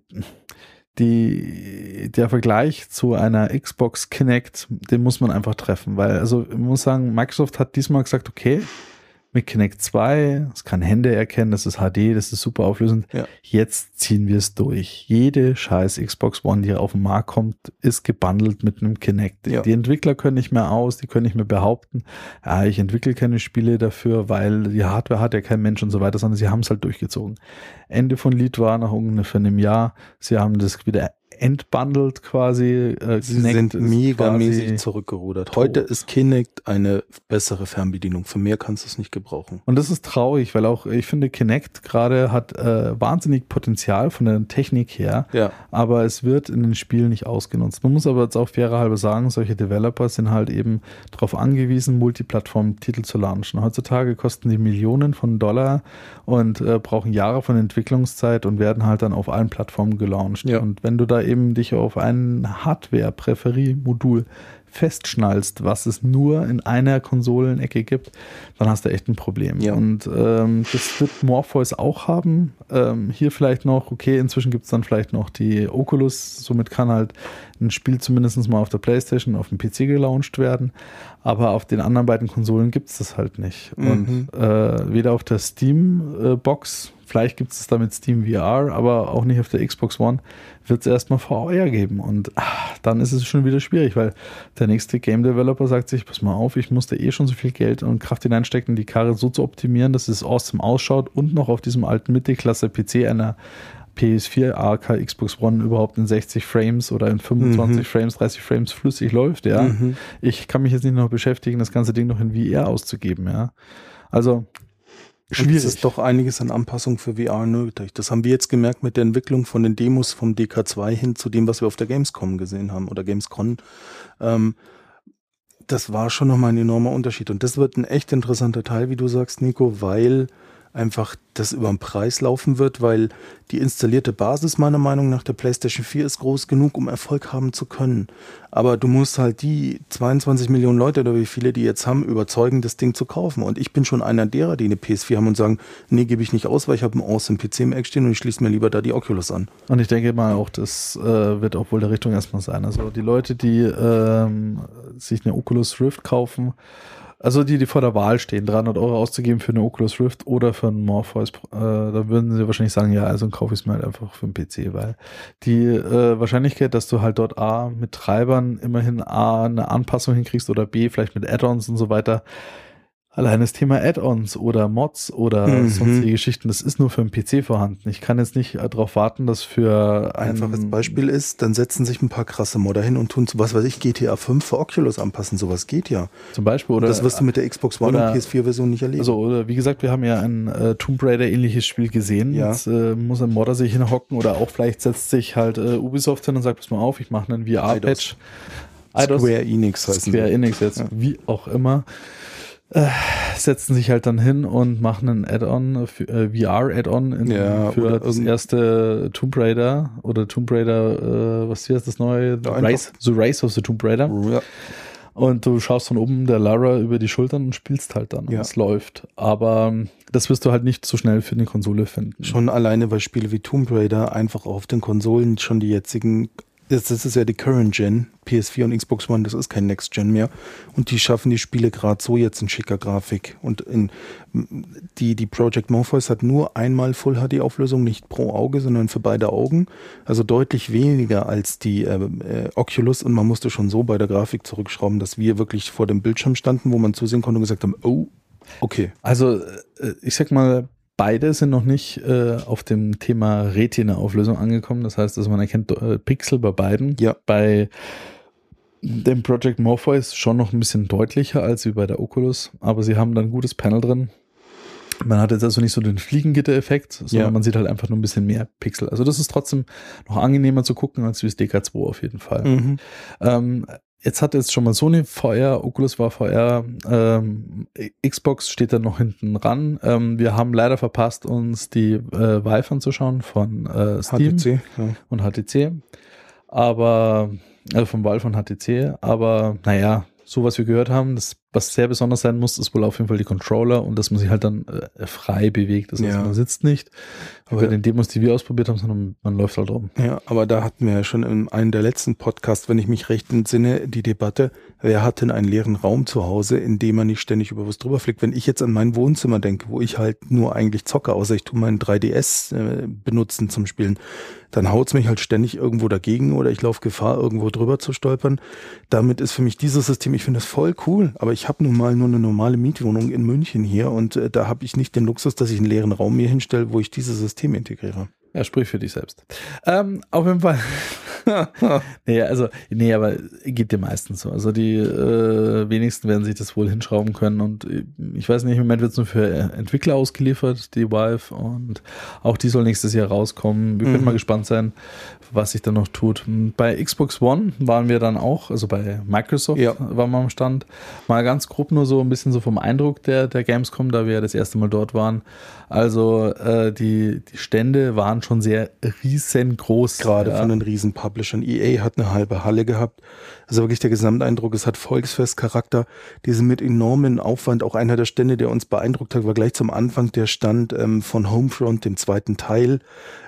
die, der Vergleich zu einer Xbox Kinect, den muss man einfach treffen, weil, also, ich muss sagen, Microsoft hat diesmal gesagt, okay, mit Kinect 2, es kann Hände erkennen, das ist HD, das ist super auflösend. Ja. Jetzt ziehen wir es durch. Jede scheiß Xbox One, die auf den Markt kommt, ist gebundelt mit einem Kinect. Ja. Die Entwickler können nicht mehr aus, die können nicht mehr behaupten, ja, ich entwickle keine Spiele dafür, weil die Hardware hat ja kein Mensch und so weiter, sondern sie haben es halt durchgezogen. Ende von Lied war nach ungefähr einem Jahr, sie haben das wieder entbundelt quasi. Äh, Sie sind megamäßig zurückgerudert. Tot. Heute ist Kinect eine bessere Fernbedienung. Für mehr kannst du es nicht gebrauchen. Und das ist traurig, weil auch ich finde, Kinect gerade hat äh, wahnsinnig Potenzial von der Technik her, ja. aber es wird in den Spielen nicht ausgenutzt. Man muss aber jetzt auch fairer halber sagen, solche Developer sind halt eben darauf angewiesen, Multiplattform-Titel zu launchen. Heutzutage kosten die Millionen von Dollar und äh, brauchen Jahre von Entwicklungszeit und werden halt dann auf allen Plattformen gelauncht. Ja. Und wenn du da eben dich auf ein Hardware-Präferie-Modul festschnallst, was es nur in einer Konsolenecke gibt, dann hast du echt ein Problem. Ja. Und ähm, das wird Morpheus auch haben. Ähm, hier vielleicht noch, okay, inzwischen gibt es dann vielleicht noch die Oculus, somit kann halt ein Spiel zumindest mal auf der Playstation, auf dem PC gelauncht werden, aber auf den anderen beiden Konsolen gibt es das halt nicht. Mhm. Und äh, weder auf der Steam-Box, äh, vielleicht gibt es das da mit Steam VR, aber auch nicht auf der Xbox One, wird es erstmal VR geben. Und ach, dann ist es schon wieder schwierig, weil der nächste Game Developer sagt sich, pass mal auf, ich musste eh schon so viel Geld und Kraft hineinstecken, die Karre so zu optimieren, dass es awesome ausschaut und noch auf diesem alten Mittelklasse-PC einer PS4, AK, Xbox One überhaupt in 60 Frames oder in 25 mhm. Frames, 30 Frames flüssig läuft, ja. Mhm. Ich kann mich jetzt nicht noch beschäftigen, das ganze Ding noch in VR auszugeben, ja. Also Schwierig. es ist doch einiges an Anpassung für VR nötig. Das haben wir jetzt gemerkt mit der Entwicklung von den Demos vom DK2 hin zu dem, was wir auf der Gamescom gesehen haben oder Gamescon. Ähm, das war schon nochmal ein enormer Unterschied. Und das wird ein echt interessanter Teil, wie du sagst, Nico, weil einfach das über den Preis laufen wird, weil die installierte Basis meiner Meinung nach der PlayStation 4 ist groß genug, um Erfolg haben zu können. Aber du musst halt die 22 Millionen Leute oder wie viele die jetzt haben, überzeugen, das Ding zu kaufen. Und ich bin schon einer derer, die eine PS4 haben und sagen, nee, gebe ich nicht aus, weil ich habe einen awesome PC im Eck stehen und ich schließe mir lieber da die Oculus an. Und ich denke mal auch, das äh, wird auch wohl der Richtung erstmal sein. Also die Leute, die ähm, sich eine Oculus Rift kaufen, also die, die vor der Wahl stehen, 300 Euro auszugeben für eine Oculus Rift oder für einen Morpheus, äh, da würden sie wahrscheinlich sagen, ja, also kaufe ich es mir halt einfach für einen PC, weil die äh, Wahrscheinlichkeit, dass du halt dort A mit Treibern immerhin A eine Anpassung hinkriegst oder B vielleicht mit Add-ons und so weiter, Allein das Thema Add-ons oder Mods oder mhm. sonstige Geschichten, das ist nur für einen PC vorhanden. Ich kann jetzt nicht äh, darauf warten, dass für ein einfaches Beispiel ist, dann setzen sich ein paar krasse Modder hin und tun so was weiß ich, GTA 5 für Oculus anpassen. Sowas geht ja. Zum Beispiel oder das wirst du mit der Xbox One oder, und PS4 Version nicht erleben. Also oder wie gesagt, wir haben ja ein äh, Tomb Raider ähnliches Spiel gesehen. Ja. Jetzt äh, muss ein Modder sich hinhocken oder auch vielleicht setzt sich halt äh, Ubisoft hin und sagt, pass mal auf, ich mache einen VR-Patch. Square Enix heißt Square Enix jetzt, ja. wie auch immer äh, setzen sich halt dann hin und machen ein Add-on, äh, VR-Add-on Ja, für das erste Tomb Raider oder Tomb Raider, äh, was hier ist das neue? The Rise, the Rise of the Tomb Raider. Ja. Und du schaust von oben der Lara über die Schultern und spielst halt dann. Ja. Es läuft. Aber ähm, das wirst du halt nicht so schnell für eine Konsole finden. Schon alleine, weil Spiele wie Tomb Raider einfach auf den Konsolen schon die jetzigen, das, ist ja die Current Gen, PS4 und Xbox One, das ist kein Next Gen mehr. Und die schaffen die Spiele gerade so jetzt in schicker Grafik. Und in, die, die Project Morpheus hat nur einmal Full HD Auflösung, nicht pro Auge, sondern für beide Augen. Also deutlich weniger als die äh, äh, Oculus und man musste schon so bei der Grafik zurückschrauben, dass wir wirklich vor dem Bildschirm standen, wo man zusehen konnte und gesagt haben, oh, okay. Also, äh, ich sag mal, beide sind noch nicht äh, auf dem Thema Retina-Auflösung angekommen. Das heißt, dass man erkennt äh, Pixel bei beiden. Ja. Bei dem Project Morpheus schon noch ein bisschen deutlicher als wie bei der Oculus, aber sie haben dann ein gutes Panel drin. Man hat jetzt also nicht so den Fliegengitter-Effekt, sondern Ja. man sieht halt einfach nur ein bisschen mehr Pixel. Also das ist trotzdem noch angenehmer zu gucken als wie das DK2 auf jeden Fall. Mhm. Ähm, jetzt hat jetzt schon mal Sony VR, Oculus war VR, ähm, Xbox steht da noch hinten ran. Ähm, wir haben leider verpasst, uns die äh, Vive anzuschauen von äh, Steam HTC, ja. und HTC. Aber, also von Valve und HTC. Aber naja, so was wir gehört haben, das, was sehr besonders sein muss, ist wohl auf jeden Fall die Controller und dass man sich halt dann äh, frei bewegt. Das heißt, Ja. man sitzt nicht, Aber- bei den Demos, die wir ausprobiert haben, sondern man läuft halt rum. Ja, aber da hatten wir ja schon in einem der letzten Podcasts, wenn ich mich recht entsinne, die Debatte, wer hat denn einen leeren Raum zu Hause, in dem man nicht ständig über was drüber fliegt. Wenn ich jetzt an mein Wohnzimmer denke, wo ich halt nur eigentlich zocke, außer ich tue meinen 3DS äh, benutzen zum Spielen, dann haut's mich halt ständig irgendwo dagegen oder ich laufe Gefahr, irgendwo drüber zu stolpern. Damit ist für mich dieses System, ich finde das voll cool, aber ich habe nun mal nur eine normale Mietwohnung in München hier und äh, da habe ich nicht den Luxus, dass ich einen leeren Raum mir hinstelle, wo ich dieses System integriere. Ja, sprich für dich selbst. Ähm, auf jeden Fall. nee, also, nee, aber geht dir meistens so. Also die äh, wenigsten werden sich das wohl hinschrauben können und äh, ich weiß nicht, im Moment wird es nur für äh, Entwickler ausgeliefert, die Vive und auch die soll nächstes Jahr rauskommen. Wir können Mhm. mal gespannt sein, was sich da noch tut. Bei Xbox One waren wir dann auch, also bei Microsoft Ja. waren wir am Stand. Mal ganz grob nur so ein bisschen so vom Eindruck der, der Gamescom, da wir ja das erste Mal dort waren. Also äh, die, die Stände waren schon sehr riesengroß. Gerade ja. von den riesen Publishern. EA hat eine halbe Halle gehabt. Also wirklich der Gesamteindruck, es hat Volksfestcharakter. Diese mit enormen Aufwand, auch einer der Stände, der uns beeindruckt hat, war gleich zum Anfang der Stand ähm, von Homefront, dem zweiten Teil.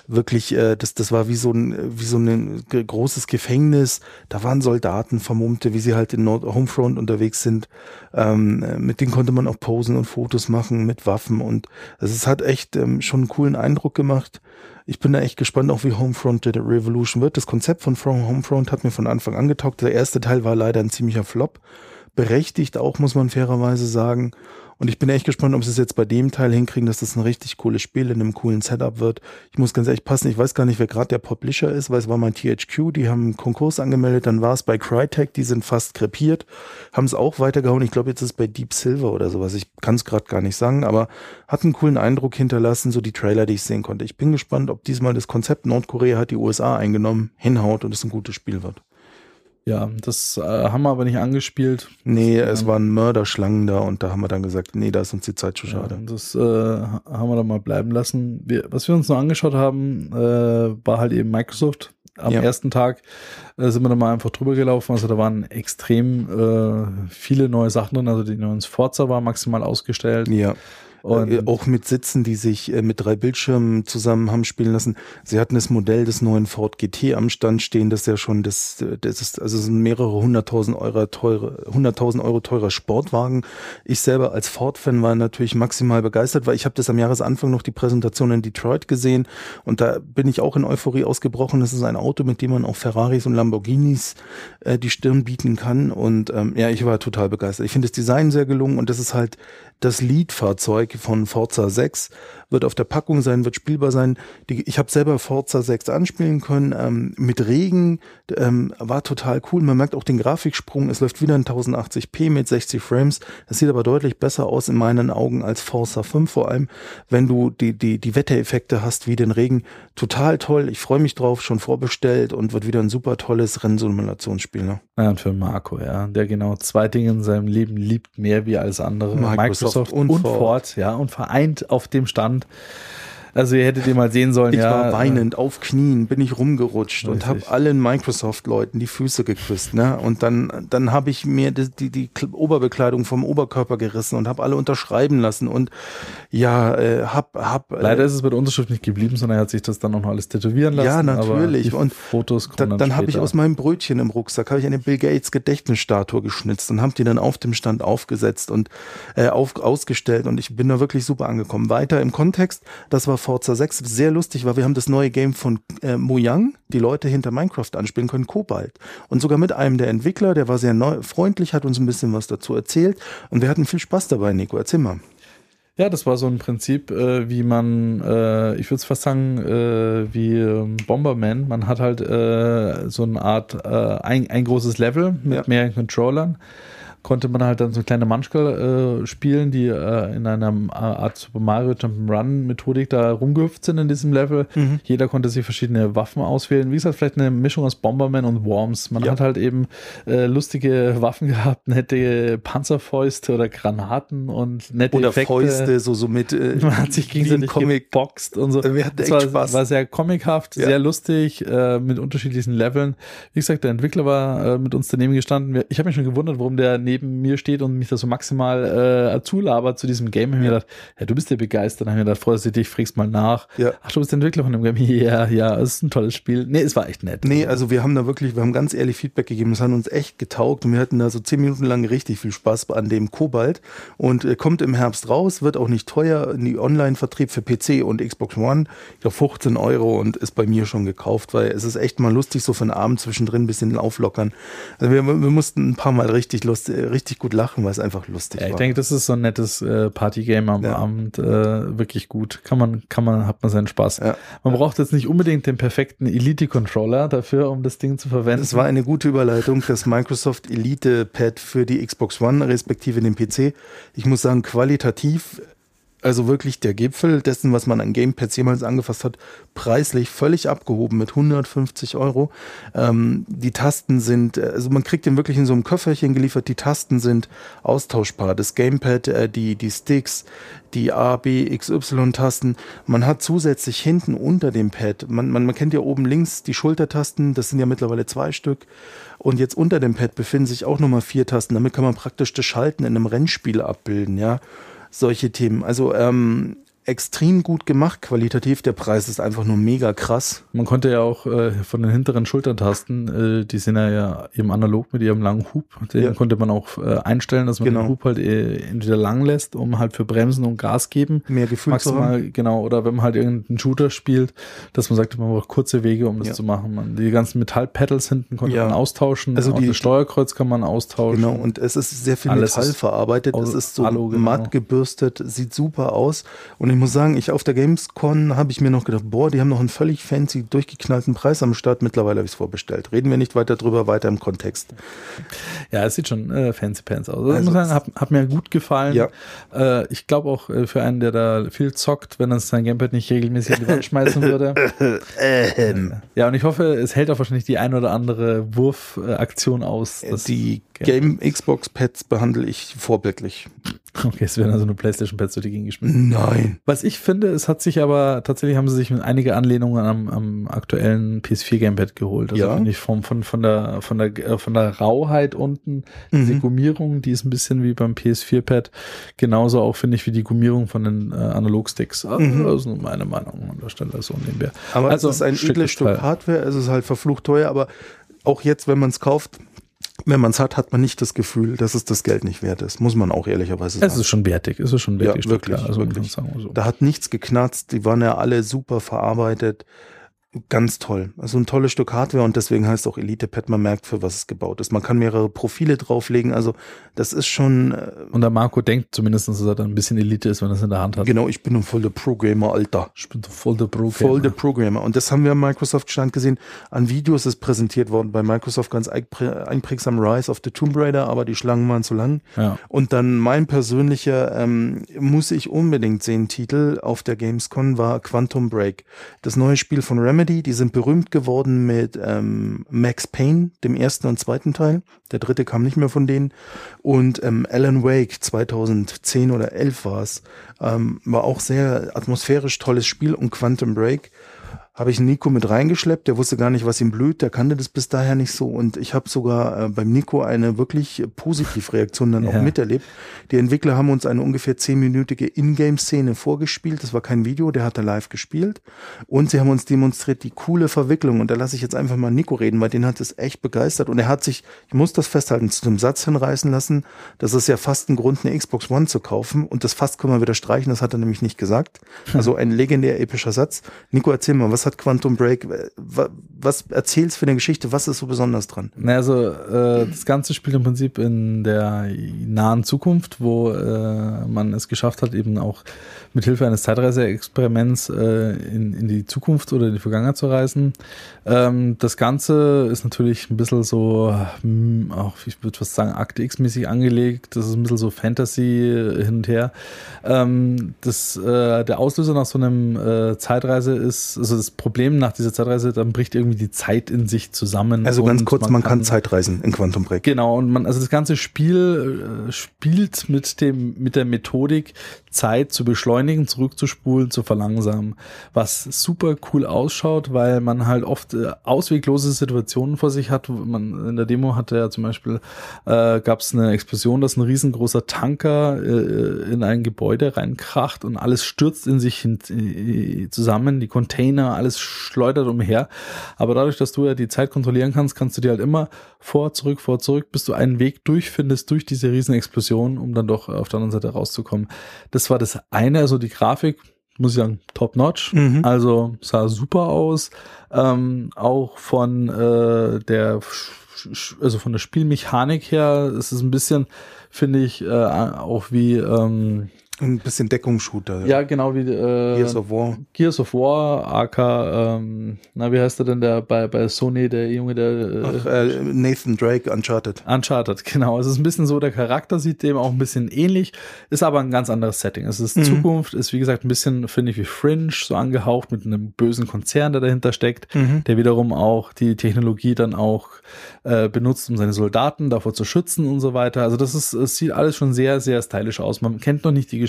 Wirklich, äh, das, das war wie so ein, wie so ein großes Gefängnis. Da waren Soldaten, Vermummte, wie sie halt in Nord Homefront unterwegs sind. Ähm, äh, mit denen konnte man auch posen und Fotos machen mit Waffen und also es hat echt ähm, schon einen coolen Eindruck gemacht. Ich bin da echt gespannt, auch wie Homefront der Revolution wird. Das Konzept von From Homefront hat mir von Anfang an getaugt. Der erste Teil war leider ein ziemlicher Flop. Berechtigt auch, muss man fairerweise sagen. Und ich bin echt gespannt, ob sie es jetzt bei dem Teil hinkriegen, dass das ein richtig cooles Spiel in einem coolen Setup wird. Ich muss ganz ehrlich passen, ich weiß gar nicht, wer gerade der Publisher ist, weil es war mal THQ, die haben einen Konkurs angemeldet, dann war es bei Crytek, die sind fast krepiert, haben es auch weitergehauen. Ich glaube, jetzt ist es bei Deep Silver oder sowas. Ich kann es gerade gar nicht sagen, aber hat einen coolen Eindruck hinterlassen, so die Trailer, die ich sehen konnte. Ich bin gespannt, ob diesmal das Konzept Nordkorea hat die USA eingenommen, hinhaut und es ein gutes Spiel wird. Ja, das äh, haben wir aber nicht angespielt. Nee, es waren Mörderschlangen da und da haben wir dann gesagt, nee, da ist uns die Zeit zu schade. Ja, das äh, haben wir dann mal bleiben lassen. Wir, was wir uns noch angeschaut haben, äh, war halt eben Microsoft. Am Ja. ersten Tag äh, sind wir dann mal einfach drüber gelaufen. Also da waren extrem äh, viele neue Sachen drin. Also die neuen Forza war maximal ausgestellt. Ja. Und äh, auch mit Sitzen, die sich äh, mit drei Bildschirmen zusammen haben spielen lassen. Sie hatten das Modell des neuen Ford GT am Stand stehen, das ja schon das, äh, das ist, also sind mehrere hunderttausend Euro teure, hunderttausend Euro teurer Sportwagen. Ich selber als Ford-Fan war natürlich maximal begeistert, weil ich habe das am Jahresanfang noch die Präsentation in Detroit gesehen und da bin ich auch in Euphorie ausgebrochen. Das ist ein Auto, mit dem man auch Ferraris und Lamborghinis äh, die Stirn bieten kann und ähm, ja, ich war total begeistert. Ich finde das Design sehr gelungen und das ist halt das Lead-Fahrzeug von Forza 6, wird auf der Packung sein, wird spielbar sein. Die, ich habe selber Forza 6 anspielen können, ähm, mit Regen, ähm, war total cool. Man merkt auch den Grafiksprung, es läuft wieder in 1080p mit 60 Frames. Das sieht aber deutlich besser aus in meinen Augen als Forza 5, vor allem wenn du die, die, die Wettereffekte hast wie den Regen. Total toll, ich freue mich drauf, schon vorbestellt und wird wieder ein super tolles Rennsimulationsspiel. Ne? Ja, und für Marco, ja, der genau zwei Dinge in seinem Leben liebt, mehr wie alles andere. Microsoft, Microsoft und und. Ford, ja, und vereint auf dem Stand. Deutschland. Also ihr hättet ihn mal sehen sollen, Ich ja. war weinend, auf Knien, bin ich rumgerutscht und habe allen Microsoft-Leuten die Füße geküsst. Ne? Und dann, dann habe ich mir die, die, die Kl- Oberbekleidung vom Oberkörper gerissen und habe alle unterschreiben lassen. Und ja, äh, hab, hab äh, Leider ist es bei der Unterschrift nicht geblieben, sondern er hat sich das dann auch noch alles tätowieren lassen. Ja, natürlich. Und Fotos dann, kommen dann habe ich aus meinem Brötchen im Rucksack habe ich eine Bill Gates Gedächtnisstatue geschnitzt und habe die dann auf dem Stand aufgesetzt und äh, auf, ausgestellt und ich bin da wirklich super angekommen. Weiter im Kontext, das war Forza 6, sehr lustig war, wir haben das neue Game von äh, Mojang, die Leute hinter Minecraft anspielen können, Kobalt. Und sogar mit einem der Entwickler, der war sehr neu, freundlich, hat uns ein bisschen was dazu erzählt und wir hatten viel Spaß dabei, Nico. Erzähl mal. Ja, das war so ein Prinzip, äh, wie man, äh, ich würde fast sagen, äh, wie ähm, Bomberman. Man hat halt äh, so eine Art, äh, ein, ein großes Level mit Ja. mehreren Controllern. Konnte man halt dann so kleine Munchkel äh, spielen, die äh, in einer Art Super Mario Jump'n'Run Methodik da rumgehüpft sind in diesem Level. Mhm. Jeder konnte sich verschiedene Waffen auswählen. Wie gesagt, vielleicht eine Mischung aus Bomberman und Worms. Man Ja. hat halt eben äh, lustige Waffen gehabt, nette Panzerfäuste oder Granaten und nette Oder Effekte. Fäuste, so, so mit äh, Man hat sich gegenseitig Comic. geboxt und so. Wir hatten Das echt war, Spaß. war sehr comichaft, Ja. sehr lustig, äh, mit unterschiedlichen Leveln. Wie gesagt, der Entwickler war äh, mit uns daneben gestanden. Ich habe mich schon gewundert, warum der neben mir steht und mich da so maximal äh, zulabert zu diesem Game. Ich habe mir gedacht, ja, du bist ja begeistert. Dann habe ich mir gedacht, freust du dich, fragst mal nach. Ja. Ach, du bist Entwickler von dem Game. Ja, ja, es ist ein tolles Spiel. Nee, es war echt nett. Nee, also wir haben da wirklich, wir haben ganz ehrlich Feedback gegeben. Es hat uns echt getaugt und wir hatten da so zehn Minuten lang richtig viel Spaß an dem Kobalt und äh, kommt im Herbst raus, wird auch nicht teuer in die Online-Vertrieb für PC und Xbox One. Ich glaube 15 Euro und ist bei mir schon gekauft, weil es ist echt mal lustig, so für einen Abend zwischendrin ein bisschen auflockern. Also wir, wir mussten ein paar Mal richtig lustig, richtig gut lachen, weil es einfach lustig Ja, ich war. denke, das ist so ein nettes äh, Partygame am Ja. Abend. Äh, wirklich gut. Kann man, kann man, hat man seinen Spaß. Ja. Man braucht jetzt nicht unbedingt den perfekten Elite-Controller dafür, um das Ding zu verwenden. Das war eine gute Überleitung, das Microsoft Elite Pad für die Xbox One respektive den PC. Ich muss sagen, qualitativ, also wirklich der Gipfel dessen, was man an Gamepads jemals angefasst hat, preislich völlig abgehoben mit 150 Euro. Ähm, die Tasten sind, äh, also man kriegt den wirklich in so einem Köfferchen geliefert, die Tasten sind austauschbar. Das Gamepad, äh, die, die Sticks, die A, B, X, Y-Tasten. Man hat zusätzlich hinten unter dem Pad, man, man, man kennt ja oben links die Schultertasten, das sind ja mittlerweile zwei Stück. Und jetzt unter dem Pad befinden sich auch nochmal vier Tasten. Damit kann man praktisch das Schalten in einem Rennspiel abbilden, ja. Solche Themen. Also ähm, extrem gut gemacht, qualitativ. Der Preis ist einfach nur mega krass. Man konnte ja auch äh, von den hinteren Schultertasten, äh, die sind ja, ja eben analog mit ihrem langen Hub, den Ja. konnte man auch äh, einstellen, dass man Genau. den Hub halt äh, entweder lang lässt, um halt für Bremsen und Gas geben. Mehr Gefühl zu haben. Maximal, genau, oder wenn man halt irgendeinen Shooter spielt, dass man sagt, man braucht kurze Wege, um das Ja. zu machen. Man, die ganzen Metallpedals hinten konnte man austauschen, Also die- das Steuerkreuz kann man austauschen. Genau, und es ist sehr viel Alles Metall verarbeitet. Es ist so Alu, genau. matt gebürstet, sieht super aus. Und ich muss sagen, ich auf der Gamescon habe ich mir noch gedacht, boah, die haben noch einen völlig fancy, durchgeknallten Preis am Start. Mittlerweile habe ich es vorbestellt. Reden wir nicht weiter drüber, weiter im Kontext. Ja, es sieht schon äh, fancy pants aus. Also, Also muss sagen, hat, hat mir gut gefallen. Ja. Äh, ich glaube auch äh, für einen, der da viel zockt, wenn er sein Gamepad nicht regelmäßig in die Wand schmeißen würde. Ähm, Ja, und ich hoffe, es hält auch wahrscheinlich die ein oder andere Wurfaktion aus. Das- die Game Xbox Pads behandle ich vorbildlich. Okay, es werden also nur Playstation-Pads durch die Gegend geschmissen. Nein. Was ich finde, es hat sich aber, tatsächlich haben sie sich mit einige Anlehnungen am, am aktuellen PS4-Gamepad geholt. Also Ja. finde ich vom, von, von der, von der, äh, von der Rauheit unten, diese Mhm. Gummierung, die ist ein bisschen wie beim PS4-Pad. Genauso auch, finde ich, wie die Gummierung von den äh, Analogsticks. Also, Mhm. Das ist nur meine Meinung an der Stelle, so nebenbei. Aber Also, es ist ein edles Stück Teil. Hardware, es ist halt verflucht teuer, aber auch jetzt, wenn man es kauft, wenn man es hat, hat man nicht das Gefühl, dass es das Geld nicht wert ist. Muss man auch ehrlicherweise Es sagen. ist schon wertig, es ist schon Ja, wertig. Stück, wirklich, klar. Also, wirklich. so. Da hat nichts geknarzt, die waren ja alle super verarbeitet. Ganz toll. Also ein tolles Stück Hardware und deswegen heißt auch Elite Pad. Man merkt, für was es gebaut ist. Man kann mehrere Profile drauflegen. Also das ist schon. Äh, und der Marco denkt zumindest, dass er dann ein bisschen Elite ist, wenn er es in der Hand hat. Genau, ich bin ein voll der Programmer, Alter. Ich bin voll der Programmer. Voll der Programmer. Und das haben wir am Microsoft-Stand gesehen. An Videos ist präsentiert worden bei Microsoft ganz einprägsam Rise of the Tomb Raider, aber die Schlangen waren zu lang. Ja. Und dann mein persönlicher, ähm, muss ich unbedingt sehen, Titel auf der Gamescom war Quantum Break. Das neue Spiel von Remedy Remedy, die sind berühmt geworden mit ähm, Max Payne, dem ersten und zweiten Teil. Der dritte kam nicht mehr von denen. Und ähm, Alan Wake 2010 oder 11 war es. Ähm, war auch sehr atmosphärisch tolles Spiel und Quantum Break habe ich Nico mit reingeschleppt. Der wusste gar nicht, was ihm blüht. Der kannte das bis daher nicht so. Und ich habe sogar äh, beim Nico eine wirklich Positivreaktion dann ja. auch miterlebt. Die Entwickler haben uns eine ungefähr zehnminütige Ingame-Szene vorgespielt. Das war kein Video, der hat da live gespielt. Und sie haben uns demonstriert die coole Verwicklung. Und da lasse ich jetzt einfach mal Nico reden, weil den hat es echt begeistert. Und er hat sich, ich muss das festhalten, zu einem Satz hinreißen lassen. Das ist ja fast ein Grund, eine Xbox One zu kaufen. Und das fast können wir wieder streichen. Das hat er nämlich nicht gesagt. Also ein legendär epischer Satz. Nico, erzähl mal, was hat Quantum Break? Was erzählst für eine Geschichte? Was ist so besonders dran? Na, also äh, das Ganze spielt im Prinzip in der nahen Zukunft, wo äh, man es geschafft hat, eben auch mit Hilfe eines Zeitreiseexperiments äh, in, in die Zukunft oder in die Vergangenheit zu reisen. Ähm, das Ganze ist natürlich ein bisschen so, mh, auch ich würde fast sagen, Akte X-mäßig angelegt. Das ist ein bisschen so Fantasy hin und her. Ähm, das, äh, der Auslöser nach so einem äh, Zeitreise ist, also das Problem nach dieser Zeitreise, dann bricht irgendwie die Zeit in sich zusammen. Also ganz kurz, man, man kann, kann, Zeitreisen in Quantum Break. Genau, und man, also das ganze Spiel äh, spielt mit dem, mit der Methodik, Zeit zu beschleunigen, zurückzuspulen, zu verlangsamen. Was super cool ausschaut, weil man halt oft äh, ausweglose Situationen vor sich hat. Man, in der Demo hatte ja zum Beispiel, äh, gab es eine Explosion, dass ein riesengroßer Tanker äh, in ein Gebäude reinkracht und alles stürzt in sich hin, äh, zusammen, die Container, alles schleudert umher. Aber dadurch, dass du ja die Zeit kontrollieren kannst, kannst du dir halt immer vor, zurück, vor, zurück, bis du einen Weg durchfindest durch diese Riesenexplosion, um dann doch auf der anderen Seite rauszukommen. Das war das eine, also die Grafik, muss ich sagen, top notch. Mhm. Also sah super aus. Ähm, auch von äh, der also von der Spielmechanik her ist es ein bisschen, finde ich, äh, auch wie ähm, ein bisschen Deckungsshooter. Ja, genau wie äh, Gears of War. Gears of War, AK, ähm, na, wie heißt der denn der bei, bei Sony, der Junge, der äh, Ach, äh, Nathan Drake, Uncharted. Uncharted, genau. Es ist ein bisschen so, der Charakter sieht dem auch ein bisschen ähnlich, ist aber ein ganz anderes Setting. Es ist mhm. Zukunft, ist wie gesagt ein bisschen, finde ich, wie Fringe, so angehaucht mit einem bösen Konzern, der dahinter steckt, mhm. der wiederum auch die Technologie dann auch äh, benutzt, um seine Soldaten davor zu schützen und so weiter. Also das ist, es sieht alles schon sehr, sehr stylisch aus. Man kennt noch nicht die Geschichte.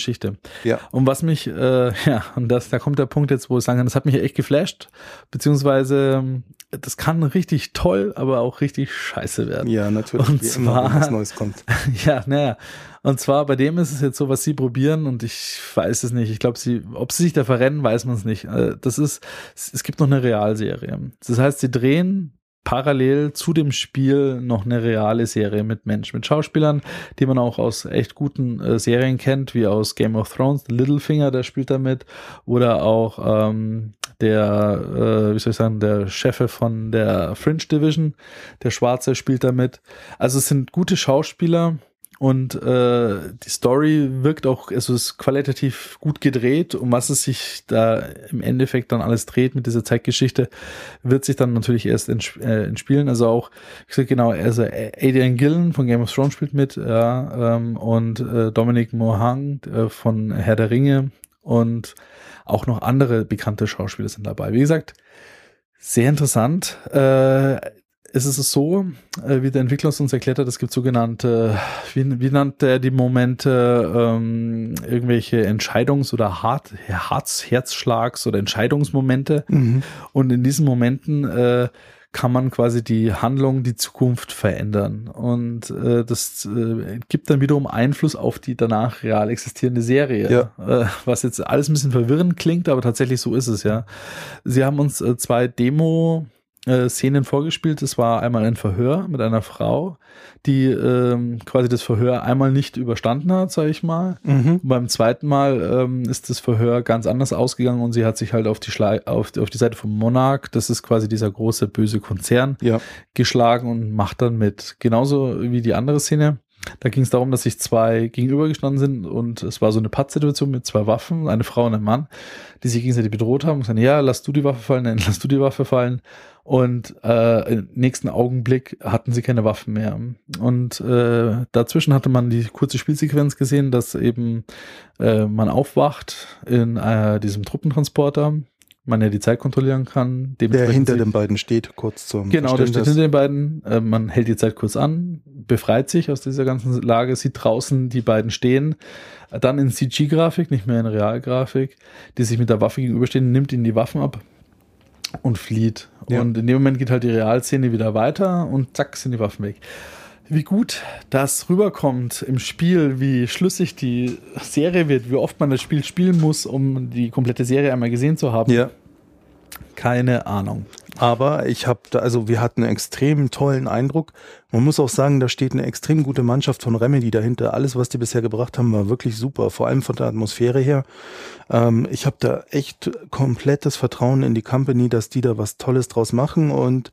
Ja. Und was mich, äh, ja, und das, da kommt der Punkt jetzt, wo ich sagen kann, das hat mich echt geflasht, beziehungsweise das kann richtig toll, aber auch richtig scheiße werden. Ja, natürlich. Und zwar, immer, was Neues kommt. ja, naja. Und zwar bei dem ist es jetzt so, was sie probieren und ich weiß es nicht. Ich glaube, sie, ob sie sich da verrennen, weiß man es nicht. Äh, das ist, es gibt noch eine Realserie. Das heißt, sie drehen parallel zu dem Spiel noch eine reale Serie mit Mensch, mit Schauspielern, die man auch aus echt guten äh, Serien kennt, wie aus Game of Thrones, Littlefinger, der spielt da mit, oder auch ähm, der, äh, wie soll ich sagen, der Chef von der Fringe Division, der Schwarze spielt da mit. Also es sind gute Schauspieler, und äh, die Story wirkt auch, also ist qualitativ gut gedreht, um was es sich da im Endeffekt dann alles dreht mit dieser Zeitgeschichte, wird sich dann natürlich erst äh, entspielen. Also auch, ich sag genau, also Adrian Gillen von Game of Thrones spielt mit, ja, ähm, und äh, Dominic Mohang äh, von Herr der Ringe und auch noch andere bekannte Schauspieler sind dabei. Wie gesagt, sehr interessant. Äh, es ist so, äh, wie der Entwickler uns erklärt hat, es gibt sogenannte, wie, wie nannte er die Momente, ähm, irgendwelche Entscheidungs- oder Hart, Herz, Herzschlags- oder Entscheidungsmomente. Mhm. Und in diesen Momenten äh, kann man quasi die Handlung, die Zukunft verändern. Und äh, das äh, gibt dann wiederum Einfluss auf die danach real existierende Serie. Ja. Äh, was jetzt alles ein bisschen verwirrend klingt, aber tatsächlich so ist es ja. Sie haben uns äh, zwei Demo- äh, Szenen vorgespielt. Es war einmal ein Verhör mit einer Frau, die ähm, quasi das Verhör einmal nicht überstanden hat, sage ich mal. Mhm. Beim zweiten Mal ähm, ist das Verhör ganz anders ausgegangen und sie hat sich halt auf die, Schla auf, auf die Seite vom Monarch, das ist quasi dieser große böse Konzern, Ja. geschlagen und macht dann mit. Genauso wie die andere Szene. Da ging es darum, dass sich zwei gegenübergestanden sind und es war so eine Pattsituation mit zwei Waffen, eine Frau und ein Mann, die sich gegenseitig bedroht haben und gesagt, ja, lass du die Waffe fallen, nein, lass du die Waffe fallen. Und äh, im nächsten Augenblick hatten sie keine Waffen mehr. Und äh, dazwischen hatte man die kurze Spielsequenz gesehen, dass eben äh, man aufwacht in äh, diesem Truppentransporter, man ja die Zeit kontrollieren kann. Der hinter den beiden steht, kurz zum Genau, der steht hinter den beiden. Äh, man hält die Zeit kurz an, befreit sich aus dieser ganzen Lage, sieht draußen die beiden stehen, dann in CG-Grafik, nicht mehr in Realgrafik, die sich mit der Waffe gegenüberstehen, nimmt ihnen die Waffen ab und flieht. Ja. Und in dem Moment geht halt die Realszene wieder weiter und zack sind die Waffen weg. Wie gut das rüberkommt im Spiel, wie schlüssig die Serie wird, wie oft man das Spiel spielen muss, um die komplette Serie einmal gesehen zu haben, Ja. keine Ahnung. Aber ich habe da, also wir hatten einen extrem tollen Eindruck. Man muss auch sagen, da steht eine extrem gute Mannschaft von Remedy dahinter. Alles, was die bisher gebracht haben, war wirklich super. Vor allem von der Atmosphäre her. Ähm, ich habe da echt komplettes Vertrauen in die Company, dass die da was Tolles draus machen und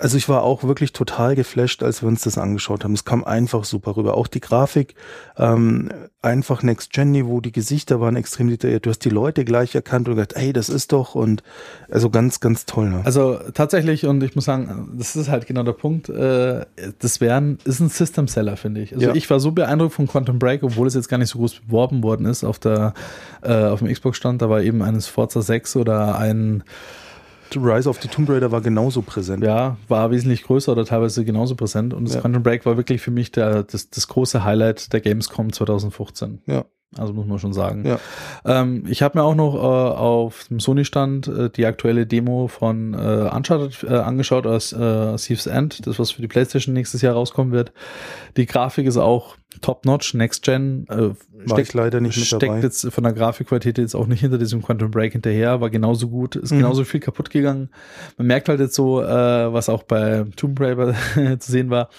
also ich war auch wirklich total geflasht, als wir uns das angeschaut haben. Es kam einfach super rüber. Auch die Grafik, ähm, einfach Next-Gen-Niveau, die Gesichter waren extrem detailliert. Du hast die Leute gleich erkannt und gedacht, ey, das ist doch und also ganz, ganz toll. Ne? Also tatsächlich, und ich muss sagen, das ist halt genau der Punkt, äh, das wären, ist ein System-Seller, finde ich. Also Ja. ich war so beeindruckt von Quantum Break, obwohl es jetzt gar nicht so groß beworben worden ist auf der, äh, auf dem Xbox-Stand, da war eben eines Forza 6 oder ein, Rise of the Tomb Raider war genauso präsent. ja, war wesentlich größer oder teilweise genauso präsent. Und das Ja. Quantum Break war wirklich für mich der, das, das große Highlight der Gamescom 2015. Ja. Also muss man schon sagen. Ja. Ähm, ich habe mir auch noch äh, auf dem Sony-Stand äh, die aktuelle Demo von äh, Uncharted äh, angeschaut aus äh, Thieves End, das was für die PlayStation nächstes Jahr rauskommen wird. Die Grafik ist auch top-notch, Next-Gen. Äh, ich leider nicht mit steckt dabei. jetzt von der Grafikqualität jetzt auch nicht hinter diesem Quantum Break hinterher, war genauso gut, ist Mhm. genauso viel kaputt gegangen. Man merkt halt jetzt so, äh, was auch bei Tomb Raider zu sehen war,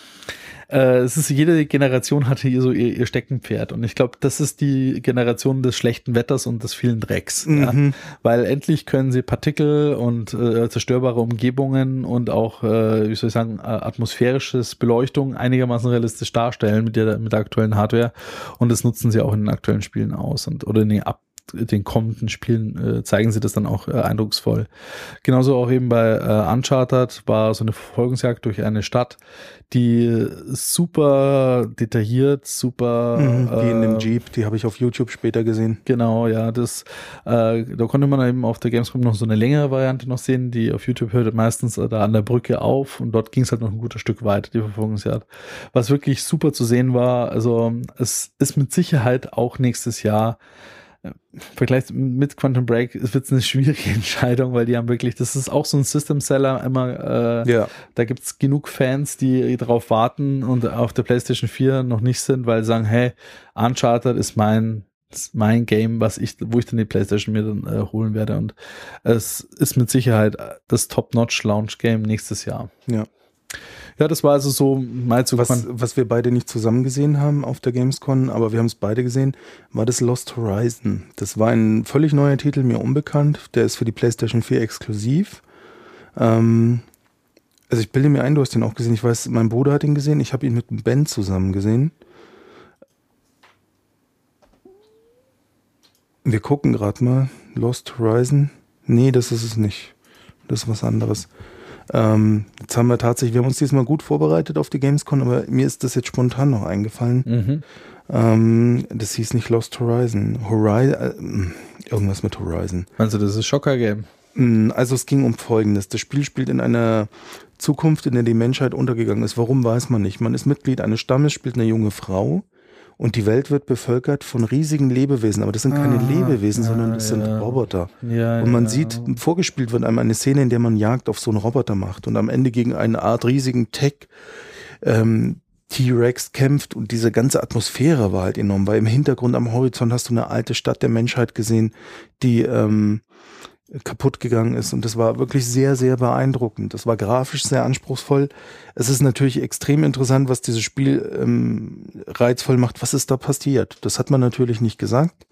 äh, es ist jede Generation hatte hier so ihr, ihr Steckenpferd und ich glaube, das ist die Generation des schlechten Wetters und des vielen Drecks, ja? Mhm. weil endlich können sie Partikel und äh, zerstörbare Umgebungen und auch, äh, wie soll ich sagen, äh, atmosphärisches Beleuchtung einigermaßen realistisch darstellen mit der mit der aktuellen Hardware und das nutzen sie auch in den aktuellen Spielen aus und oder in den ab den kommenden Spielen äh, zeigen sie das dann auch äh, eindrucksvoll. Genauso auch eben bei äh, Uncharted war so eine Verfolgungsjagd durch eine Stadt, die super detailliert, super Mhm. Die in dem äh, Jeep, die habe ich auf YouTube später gesehen. Genau, ja, das, äh, da konnte man eben auf der Gamescom noch so eine längere Variante noch sehen, die auf YouTube hörte meistens äh, da an der Brücke auf und dort ging es halt noch ein gutes Stück weiter, die Verfolgungsjagd. Was wirklich super zu sehen war, also es ist mit Sicherheit auch nächstes Jahr äh, Vergleich mit Quantum Break es wird eine schwierige Entscheidung, weil die haben wirklich, das ist auch so ein System-Seller, immer äh, Ja. da gibt es genug Fans, die darauf warten und auf der PlayStation 4 noch nicht sind, weil sie sagen, hey, Uncharted ist mein ist mein Game, was ich, wo ich dann die PlayStation mir dann äh, holen werde. Und es ist mit Sicherheit das Top-Notch Launch Game nächstes Jahr. Ja. Ja, das war also so mal zu Was, was wir beide nicht zusammen gesehen haben auf der Gamescom, aber wir haben es beide gesehen, war das Lost Horizon. Das war ein völlig neuer Titel, mir unbekannt. Der ist für die PlayStation 4 exklusiv. Ähm, also ich bilde mir ein, du hast den auch gesehen. Ich weiß, mein Bruder hat ihn gesehen. Ich habe ihn mit Ben zusammen gesehen. Wir gucken gerade mal. Lost Horizon. Nee, das ist es nicht. Das ist was anderes. Ähm, jetzt haben wir tatsächlich, wir haben uns diesmal gut vorbereitet auf die Gamescom, aber mir ist das jetzt spontan noch eingefallen. Mhm. Ähm, das hieß nicht Lost Horizon. Horizon, äh, irgendwas mit Horizon. Also das ist Schocker-Game. Mm, Also es ging um Folgendes. Das Spiel spielt in einer Zukunft, in der die Menschheit untergegangen ist. Warum weiß man nicht. Man ist Mitglied eines Stammes, spielt eine junge Frau und die Welt wird bevölkert von riesigen Lebewesen. Aber das sind keine Ah, Lebewesen, sondern das sind ja. Roboter. Ja, Und man ja. sieht, vorgespielt wird einem eine Szene, in der man Jagd auf so einen Roboter macht und am Ende gegen eine Art riesigen Tech ähm, T-Rex kämpft und diese ganze Atmosphäre war halt enorm, weil im Hintergrund am Horizont hast du eine alte Stadt der Menschheit gesehen, die ähm, kaputt gegangen ist. Und das war wirklich sehr, sehr beeindruckend. Das war grafisch sehr anspruchsvoll. Es ist natürlich extrem interessant, was dieses Spiel ähm, reizvoll macht. Was ist da passiert? Das hat man natürlich nicht gesagt,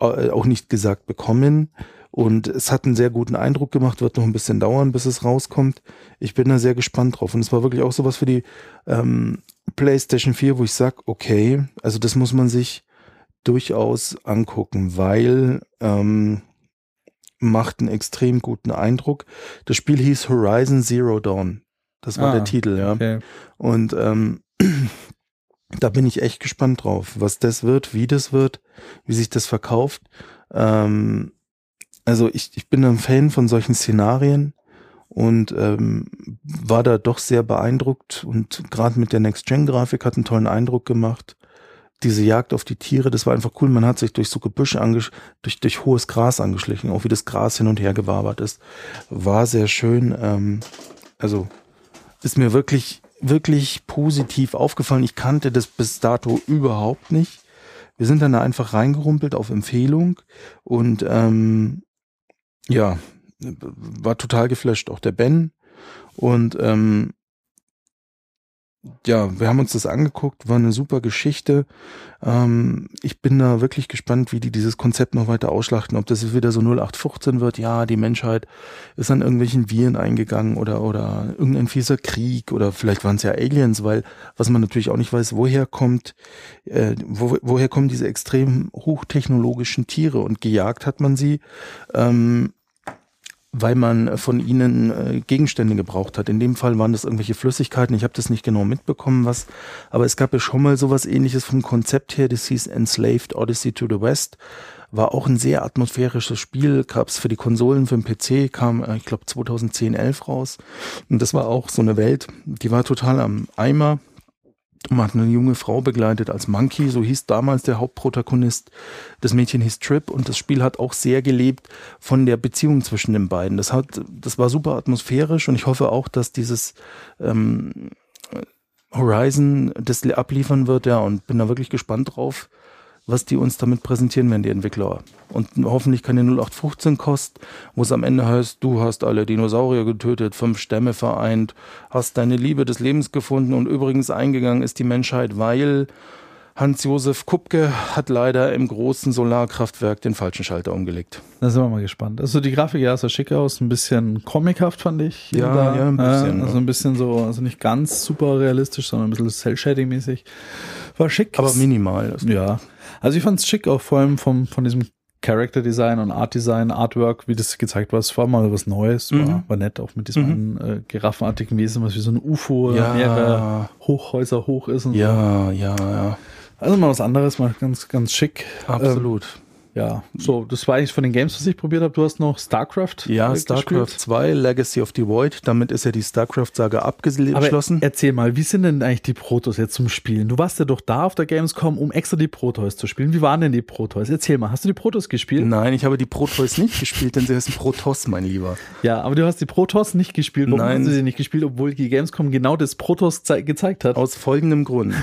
äh, auch nicht gesagt bekommen. Und es hat einen sehr guten Eindruck gemacht, wird noch ein bisschen dauern, bis es rauskommt. Ich bin da sehr gespannt drauf. Und es war wirklich auch sowas für die ähm, PlayStation 4, wo ich sag, okay, also das muss man sich durchaus angucken, weil ähm, macht einen extrem guten Eindruck. Das Spiel hieß Horizon Zero Dawn. Das war ah, der Titel, ja. Okay. Und ähm, da bin ich echt gespannt drauf, was das wird, wie das wird, wie sich das verkauft. Ähm, also ich, ich bin ein Fan von solchen Szenarien und ähm, war da doch sehr beeindruckt und gerade mit der Next-Gen-Grafik hat einen tollen Eindruck gemacht diese Jagd auf die Tiere, das war einfach cool. Man hat sich durch so Gebüsche angesch durch, durch hohes Gras angeschlichen, auch wie das Gras hin und her gewabert ist. War sehr schön. Ähm, also ist mir wirklich, wirklich positiv aufgefallen. Ich kannte das bis dato überhaupt nicht. Wir sind dann da einfach reingerumpelt auf Empfehlung und ähm, ja, war total geflasht. Auch der Ben. Und ähm, ja, wir haben uns das angeguckt, war eine super Geschichte. Ähm, ich bin da wirklich gespannt, wie die dieses Konzept noch weiter ausschlachten, ob das wieder so 0815 wird, ja, die Menschheit ist an irgendwelchen Viren eingegangen oder, oder irgendein fieser Krieg oder vielleicht waren es ja Aliens, weil was man natürlich auch nicht weiß, woher kommt, äh, wo, woher kommen diese extrem hochtechnologischen Tiere und gejagt hat man sie. Ähm, weil man von ihnen äh, Gegenstände gebraucht hat. In dem Fall waren das irgendwelche Flüssigkeiten. Ich habe das nicht genau mitbekommen, was, aber es gab ja schon mal sowas ähnliches vom Konzept her. Das hieß Enslaved Odyssey to the West. War auch ein sehr atmosphärisches Spiel. Gab es für die Konsolen, für den PC, kam, äh, ich glaube, 2010, 11 raus. Und das war auch so eine Welt, die war total am Eimer. Man hat eine junge Frau begleitet als Monkey, so hieß damals der Hauptprotagonist. Das Mädchen hieß Trip und das Spiel hat auch sehr gelebt von der Beziehung zwischen den beiden. Das hat, das war super atmosphärisch und ich hoffe auch, dass dieses ähm, Horizon das abliefern wird, ja, und bin da wirklich gespannt drauf was die uns damit präsentieren werden, die Entwickler. Und hoffentlich keine 0815 Kost, wo es am Ende heißt, du hast alle Dinosaurier getötet, fünf Stämme vereint, hast deine Liebe des Lebens gefunden und übrigens eingegangen ist die Menschheit, weil Hans-Josef Kupke hat leider im großen Solarkraftwerk den falschen Schalter umgelegt. Da sind wir mal gespannt. Also die Grafik ja sah schick aus, ein bisschen comichaft fand ich. Ja, da. ja, ein bisschen. also ein bisschen so, also nicht ganz super realistisch, sondern ein bisschen Cell-Shading-mäßig. War schick. Aber minimal. Ja. Also ich fand es schick, auch vor allem vom, von diesem Character Design und Art Design, Artwork, wie das gezeigt war. Es war mal was Neues, war, mhm. war nett, auch mit diesem mhm. äh, giraffenartigen Wesen, was wie so ein UFO ja. mehrere Hochhäuser hoch ist. Und ja, so. ja, ja. Also mal was anderes, mal ganz, ganz schick. Absolut. Ähm, ja, so, das war eigentlich von den Games, was ich probiert habe. Du hast noch StarCraft. Ja, äh, StarCraft gespielt. 2, Legacy of the Void. Damit ist ja die StarCraft-Saga abgeschlossen. erzähl mal, wie sind denn eigentlich die Protoss jetzt zum Spielen? Du warst ja doch da auf der Gamescom, um extra die Protoss zu spielen. Wie waren denn die Protoss? Erzähl mal, hast du die Protoss gespielt? Nein, ich habe die Protoss nicht gespielt, denn sie heißen Protoss, mein Lieber. Ja, aber du hast die Protoss nicht gespielt. Warum Nein. hast du sie nicht gespielt, obwohl die Gamescom genau das Protoss gezeigt hat? Aus folgendem Grund.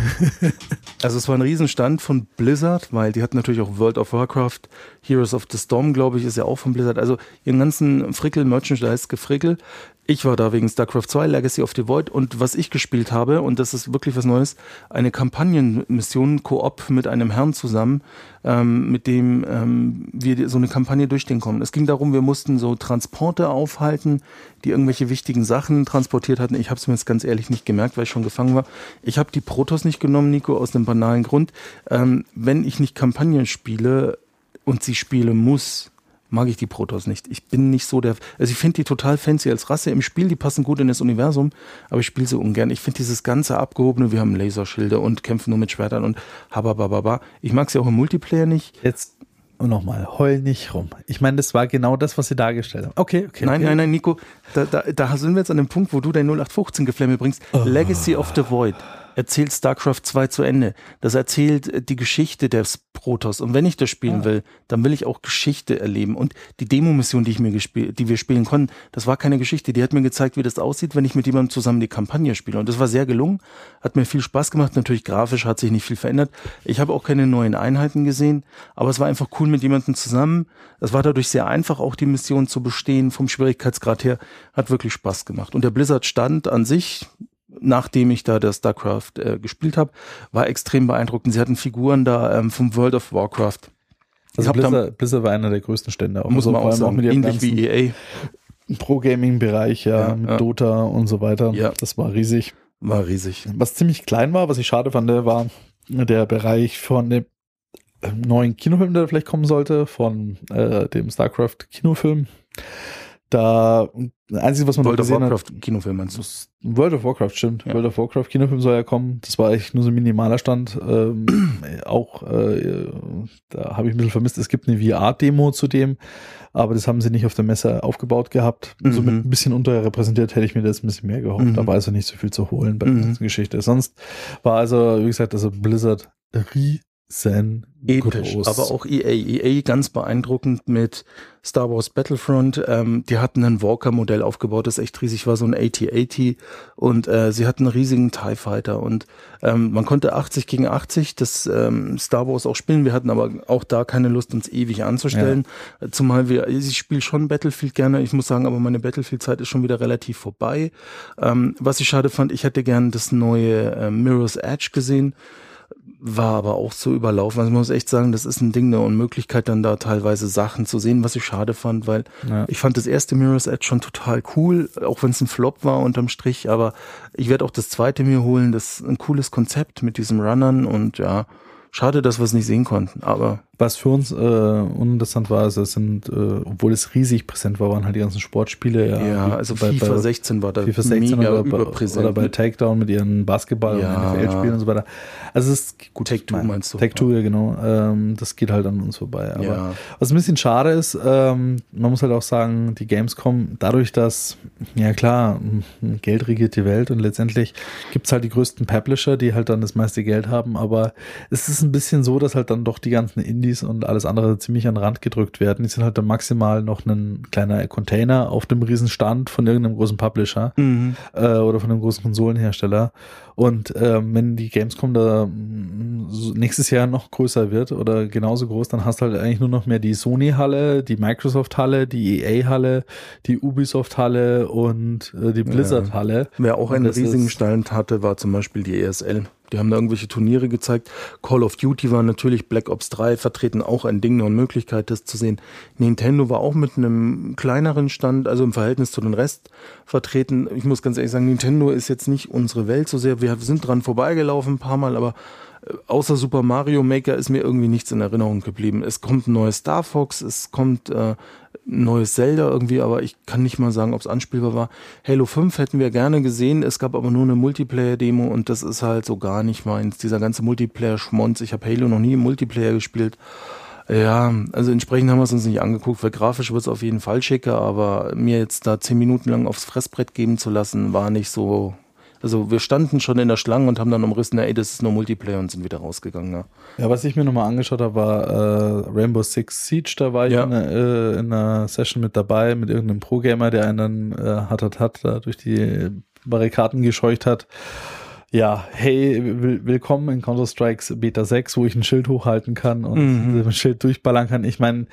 also es war ein Riesenstand von Blizzard, weil die hatten natürlich auch World of Warcraft, Heroes of the Storm, glaube ich, ist ja auch von Blizzard. Also ihren ganzen Frickel, Merchandise, Gefrickel. Ich war da wegen StarCraft 2, Legacy of the Void und was ich gespielt habe, und das ist wirklich was Neues, eine Kampagnenmission Koop mit einem Herrn zusammen, ähm, mit dem ähm, wir so eine Kampagne durchstehen kommen. Es ging darum, wir mussten so Transporte aufhalten, die irgendwelche wichtigen Sachen transportiert hatten. Ich habe es mir jetzt ganz ehrlich nicht gemerkt, weil ich schon gefangen war. Ich habe die Protoss nicht genommen, Nico, aus einem banalen Grund. Ähm, wenn ich nicht Kampagnen spiele, und sie spielen muss, mag ich die Protoss nicht. Ich bin nicht so der, also ich finde die total fancy als Rasse im Spiel, die passen gut in das Universum, aber ich spiele sie ungern. Ich finde dieses ganze abgehobene, wir haben Laserschilde und kämpfen nur mit Schwertern und hababababa. Ich mag sie auch im Multiplayer nicht. Jetzt nochmal, heul nicht rum. Ich meine, das war genau das, was sie dargestellt haben. Okay, okay. Nein, okay. nein, nein, Nico, da, da, da sind wir jetzt an dem Punkt, wo du dein 0815 Geflemme bringst. Oh. Legacy of the Void. Erzählt StarCraft 2 zu Ende. Das erzählt die Geschichte des Protoss. Und wenn ich das spielen ja. will, dann will ich auch Geschichte erleben. Und die Demo-Mission, die ich mir gespielt, die wir spielen konnten, das war keine Geschichte. Die hat mir gezeigt, wie das aussieht, wenn ich mit jemandem zusammen die Kampagne spiele. Und das war sehr gelungen. Hat mir viel Spaß gemacht. Natürlich grafisch hat sich nicht viel verändert. Ich habe auch keine neuen Einheiten gesehen. Aber es war einfach cool mit jemandem zusammen. Es war dadurch sehr einfach, auch die Mission zu bestehen. Vom Schwierigkeitsgrad her hat wirklich Spaß gemacht. Und der Blizzard stand an sich, nachdem ich da das StarCraft äh, gespielt habe, war extrem beeindruckend. Sie hatten Figuren da ähm, vom World of Warcraft. Also Blizzard, Blizzard, war einer der größten Stände. Auch muss man auch sagen, auch ähnlich wie EA. Pro-Gaming-Bereich, ja, ja, mit ja. Dota und so weiter. Ja. Das war riesig. War riesig. Was ziemlich klein war, was ich schade fand, war der Bereich von dem neuen Kinofilm, der vielleicht kommen sollte, von äh, dem StarCraft-Kinofilm. Da, das Einzige, was man World of Warcraft hat, Kinofilm meinst du? World of Warcraft, stimmt. Ja. World of Warcraft Kinofilm soll ja kommen. Das war eigentlich nur so ein minimaler Stand. Ähm, auch, äh, da habe ich ein bisschen vermisst. Es gibt eine VR-Demo zu dem, aber das haben sie nicht auf der Messe aufgebaut gehabt. Mhm. Somit ein bisschen unterrepräsentiert hätte ich mir das ein bisschen mehr gehofft. Mhm. Aber also nicht so viel zu holen bei mhm. der ganzen Geschichte. Sonst war also, wie gesagt, also Blizzard Episch, aber auch EA. EA ganz beeindruckend mit Star Wars Battlefront. Ähm, die hatten ein Walker-Modell aufgebaut, das echt riesig war, so ein AT-80 und äh, sie hatten einen riesigen TIE Fighter und ähm, man konnte 80 gegen 80 das ähm, Star Wars auch spielen. Wir hatten aber auch da keine Lust, uns ewig anzustellen, ja. zumal wir, ich spiele schon Battlefield gerne, ich muss sagen, aber meine Battlefield-Zeit ist schon wieder relativ vorbei. Ähm, was ich schade fand, ich hätte gern das neue äh, Mirror's Edge gesehen war aber auch so überlaufen. Also ich muss echt sagen, das ist ein Ding der Unmöglichkeit, dann da teilweise Sachen zu sehen, was ich schade fand, weil ja. ich fand das erste Mirror's Edge schon total cool, auch wenn es ein Flop war unterm Strich, aber ich werde auch das zweite mir holen. Das ist ein cooles Konzept mit diesem Runnern und ja, schade, dass wir es nicht sehen konnten, aber was für uns äh, uninteressant war, also es sind, äh, obwohl es riesig präsent war, waren halt die ganzen Sportspiele. Ja, ja also bei, FIFA bei, 16 war da FIFA 16 mega oder, überpräsent. Oder bei Takedown mit ihren Basketball- ja. und NFL-Spielen und so weiter. Also es ist gut. Take Two meinst du? Take Two, ja genau. Ähm, das geht halt an uns vorbei. Aber ja. was ein bisschen schade ist, ähm, man muss halt auch sagen, die Gamescom, dadurch, dass, ja klar, Geld regiert die Welt und letztendlich gibt es halt die größten Publisher, die halt dann das meiste Geld haben, aber es ist ein bisschen so, dass halt dann doch die ganzen Indie Indies und alles andere ziemlich an den Rand gedrückt werden. Die sind halt dann maximal noch ein kleiner Container auf dem Riesenstand von irgendeinem großen Publisher mhm. äh, oder von einem großen Konsolenhersteller. Und ähm, wenn die Gamescom da mm, nächstes Jahr noch größer wird oder genauso groß, dann hast du halt eigentlich nur noch mehr die Sony-Halle, die Microsoft-Halle, die EA-Halle, die Ubisoft-Halle und äh, die Blizzard-Halle. Ja. Wer auch einen riesigen Stand hatte, war zum Beispiel die ESL. Die haben da irgendwelche Turniere gezeigt. Call of Duty war natürlich Black Ops 3 vertreten, auch ein Ding und Möglichkeit, das zu sehen. Nintendo war auch mit einem kleineren Stand, also im Verhältnis zu den Rest vertreten. Ich muss ganz ehrlich sagen, Nintendo ist jetzt nicht unsere Welt so sehr. Wir sind dran vorbeigelaufen ein paar Mal, aber außer Super Mario Maker ist mir irgendwie nichts in Erinnerung geblieben. Es kommt ein neues Star Fox, es kommt äh, neues Zelda irgendwie, aber ich kann nicht mal sagen, ob es anspielbar war. Halo 5 hätten wir gerne gesehen, es gab aber nur eine Multiplayer-Demo und das ist halt so gar nicht meins. Dieser ganze Multiplayer-Schmonz, ich habe Halo noch nie im Multiplayer gespielt. Ja, also entsprechend haben wir es uns nicht angeguckt, weil grafisch wird es auf jeden Fall schicker, aber mir jetzt da zehn Minuten lang aufs Fressbrett geben zu lassen, war nicht so also wir standen schon in der Schlange und haben dann umrissen, ey, das ist nur Multiplayer und sind wieder rausgegangen. Ja, ja was ich mir nochmal angeschaut habe, war äh, Rainbow Six Siege. Da war ich ja. in, äh, in, einer Session mit dabei mit irgendeinem Pro-Gamer, der einen äh, hat, hat, hat da durch die Barrikaden gescheucht hat. Ja, hey, willkommen in Counter-Strikes Beta 6, wo ich ein Schild hochhalten kann und mhm. ein Schild durchballern kann. Ich meine,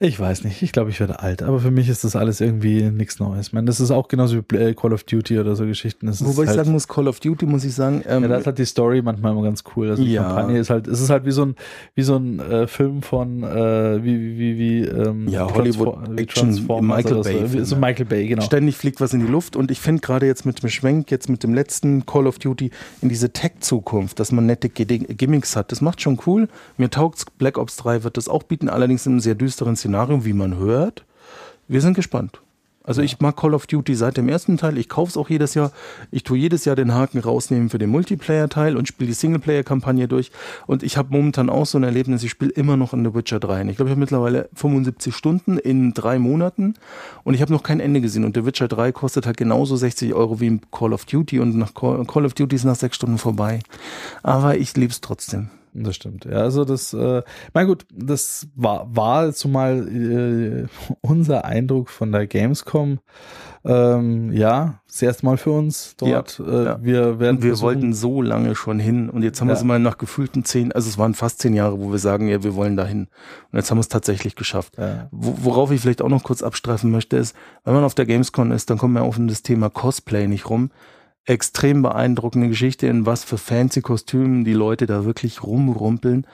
ich weiß nicht. Ich glaube, ich werde alt. Aber für mich ist das alles irgendwie nichts Neues. Ich meine, das ist auch genauso wie äh, Call of Duty oder so Geschichten. Das Wobei ich halt, sagen muss, Call of Duty muss ich sagen. Ähm, ja, da ist halt die Story manchmal immer ganz cool. Also die ja. Kampagne ist halt, es ist halt wie so ein, wie so ein äh, Film von, äh, wie, wie, wie, wie, ähm, ja, Hollywood Transfor Action, Michael Bay. So, so Michael Bay, genau. Ständig fliegt was in die Luft und ich finde gerade jetzt mit dem Schwenk, jetzt mit dem letzten Call of Duty in diese Tech-Zukunft, dass man nette Gimmicks hat. Das macht schon cool. Mir taugt's. Black Ops 3 wird das auch bieten, allerdings in einem sehr düsteren Szenario, wie man hört. Wir sind gespannt. Also ich mag Call of Duty seit dem ersten Teil. Ich kaufe es auch jedes Jahr. Ich tue jedes Jahr den Haken rausnehmen für den Multiplayer-Teil und spiele die Singleplayer-Kampagne durch. Und ich habe momentan auch so ein Erlebnis, ich spiele immer noch in The Witcher 3. Ich glaube, ich habe mittlerweile 75 Stunden in drei Monaten und ich habe noch kein Ende gesehen. Und The Witcher 3 kostet halt genauso 60 Euro wie Call of Duty und nach Call, Call of Duty ist nach sechs Stunden vorbei. Aber ich liebe es trotzdem. Das stimmt. Ja, also das, äh, mein gut, das war, war zumal äh, unser Eindruck von der Gamescom. Ähm, ja, das erste Mal für uns dort. Ja, äh, ja. Wir werden wir wollten so lange schon hin und jetzt haben ja. wir es mal nach gefühlten zehn, also es waren fast zehn Jahre, wo wir sagen, ja, wir wollen dahin. Und jetzt haben wir es tatsächlich geschafft. Ja. Worauf ich vielleicht auch noch kurz abstreifen möchte, ist, wenn man auf der Gamescom ist, dann kommt man auf das Thema Cosplay nicht rum extrem beeindruckende Geschichte, in was für fancy Kostümen die Leute da wirklich rumrumpeln.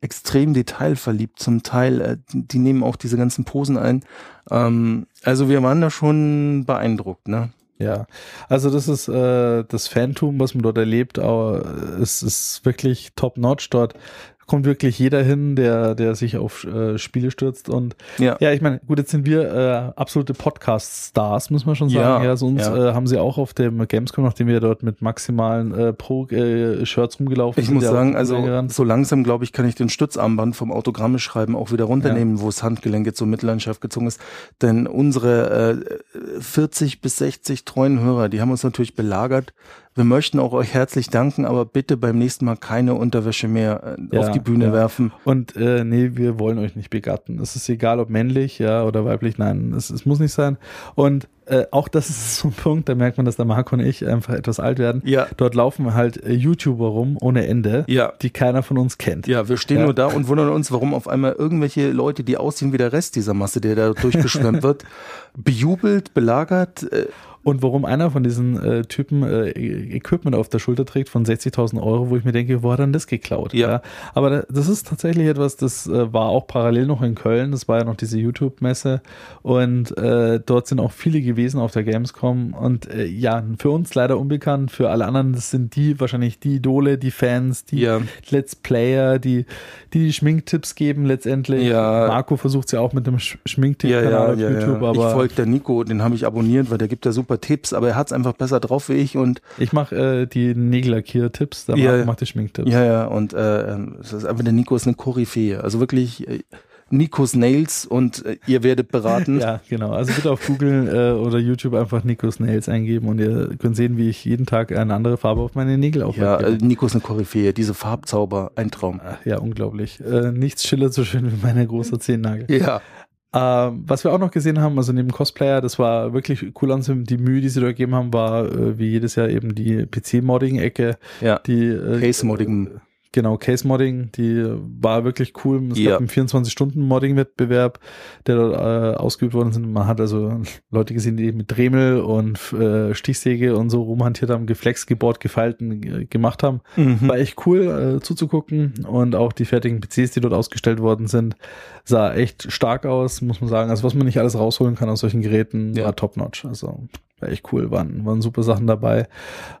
Extrem detailverliebt zum Teil. Äh, die nehmen auch diese ganzen Posen ein. Ähm, also wir waren da schon beeindruckt, ne? Ja, also das ist äh, das Phantom, was man dort erlebt, aber es ist wirklich top-notch dort kommt wirklich jeder hin, der, der sich auf äh, Spiele stürzt. Und ja, ja ich meine, gut, jetzt sind wir äh, absolute Podcast-Stars, muss man schon sagen. Ja, ja so uns ja. Äh, haben sie auch auf dem Gamescom, nachdem wir dort mit maximalen äh, Pro-Shirts rumgelaufen ich sind. Ich muss sagen, also so langsam, glaube ich, kann ich den Stützarmband vom Autogramme schreiben auch wieder runternehmen, wo das Handgelenk jetzt so Mitleidenschaft gezogen ist. Denn unsere äh, 40 bis 60 treuen Hörer, die haben uns natürlich belagert wir möchten auch euch herzlich danken, aber bitte beim nächsten Mal keine Unterwäsche mehr äh, ja, auf die Bühne ja. werfen. Und äh, nee, wir wollen euch nicht begatten. Es ist egal, ob männlich ja oder weiblich. Nein, es, es muss nicht sein. Und äh, auch das ist so ein Punkt, da merkt man, dass der Marco und ich einfach etwas alt werden. Ja. Dort laufen halt äh, YouTuber rum ohne Ende, ja. die keiner von uns kennt. Ja, wir stehen ja. nur da und wundern uns, warum auf einmal irgendwelche Leute, die aussehen wie der Rest dieser Masse, der da durchgeschwemmt wird, bejubelt, belagert. Äh, und warum einer von diesen äh, Typen äh, Equipment auf der Schulter trägt von 60.000 Euro, wo ich mir denke, wo hat er denn das geklaut? Ja. ja. Aber das ist tatsächlich etwas, das äh, war auch parallel noch in Köln. Das war ja noch diese YouTube-Messe. Und äh, dort sind auch viele gewesen auf der Gamescom. Und äh, ja, für uns leider unbekannt, für alle anderen, das sind die wahrscheinlich die Idole, die Fans, die ja. Let's Player, die, die die Schminktipps geben letztendlich. Ja. Marco versucht ja auch mit dem Schminktipp-Kanal ja, auf YouTube. Aber ich folge der Nico, den habe ich abonniert, weil der gibt ja super Tipps, aber er hat es einfach besser drauf wie ich und ich mache äh, die Nägellackierer-Tipps, der ja, macht die Schminktipps. Ja, ja, und äh, ähm, ist einfach der Nico ist eine Koryphäe, also wirklich äh, Nikos Nails und äh, ihr werdet beraten. ja, genau. Also bitte auf Google äh, oder YouTube einfach Nikos Nails eingeben und ihr könnt sehen, wie ich jeden Tag eine andere Farbe auf meine Nägel auflege. Ja, äh, Nico ist eine Koryphäe, diese Farbzauber, ein Traum. Ja, unglaublich. Äh, nichts schillert so schön wie meine große Zehennagel. Ja. Uh, was wir auch noch gesehen haben, also neben Cosplayer, das war wirklich cool an die Mühe, die sie da gegeben haben, war äh, wie jedes Jahr eben die PC-Modding-Ecke. Ja. Die äh, Case-Modding. Genau, Case-Modding, die war wirklich cool. Es ja. gab einen 24-Stunden-Modding-Wettbewerb, der dort äh, ausgeübt worden ist. Man hat also Leute gesehen, die mit Dremel und äh, Stichsäge und so rumhantiert haben, geflext, gebohrt, gefalten, äh, gemacht haben. Mhm. War echt cool äh, zuzugucken. Und auch die fertigen PCs, die dort ausgestellt worden sind, sah echt stark aus, muss man sagen. Also was man nicht alles rausholen kann aus solchen Geräten, ja. war top-notch. Also war echt cool, waren, waren super Sachen dabei.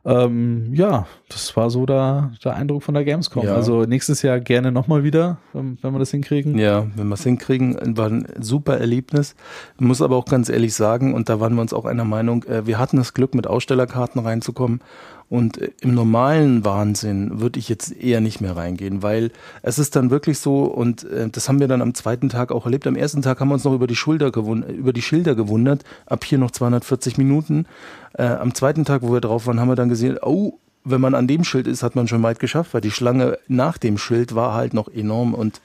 Ähm, ja, das war so der, der Eindruck von der Gamescom. Ja. Also nächstes Jahr gerne nochmal wieder, wenn, wenn wir das hinkriegen. Ja, wenn wir es hinkriegen, war ein super Erlebnis. Ich muss aber auch ganz ehrlich sagen, und da waren wir uns auch einer Meinung, äh, wir hatten das Glück, mit Ausstellerkarten reinzukommen und äh, im normalen Wahnsinn würde ich jetzt eher nicht mehr reingehen, weil es ist dann wirklich so, und äh, das haben wir dann am zweiten Tag auch erlebt. Am ersten Tag haben wir uns noch über die, Schulter über die Schilder gewundert, ab hier noch 240 Minuten. Äh, am zweiten Tag, wo wir drauf waren, haben wir dann gesehen, oh, wenn man an dem Schild ist, hat man schon weit geschafft, weil die Schlange nach dem Schild war halt noch enorm und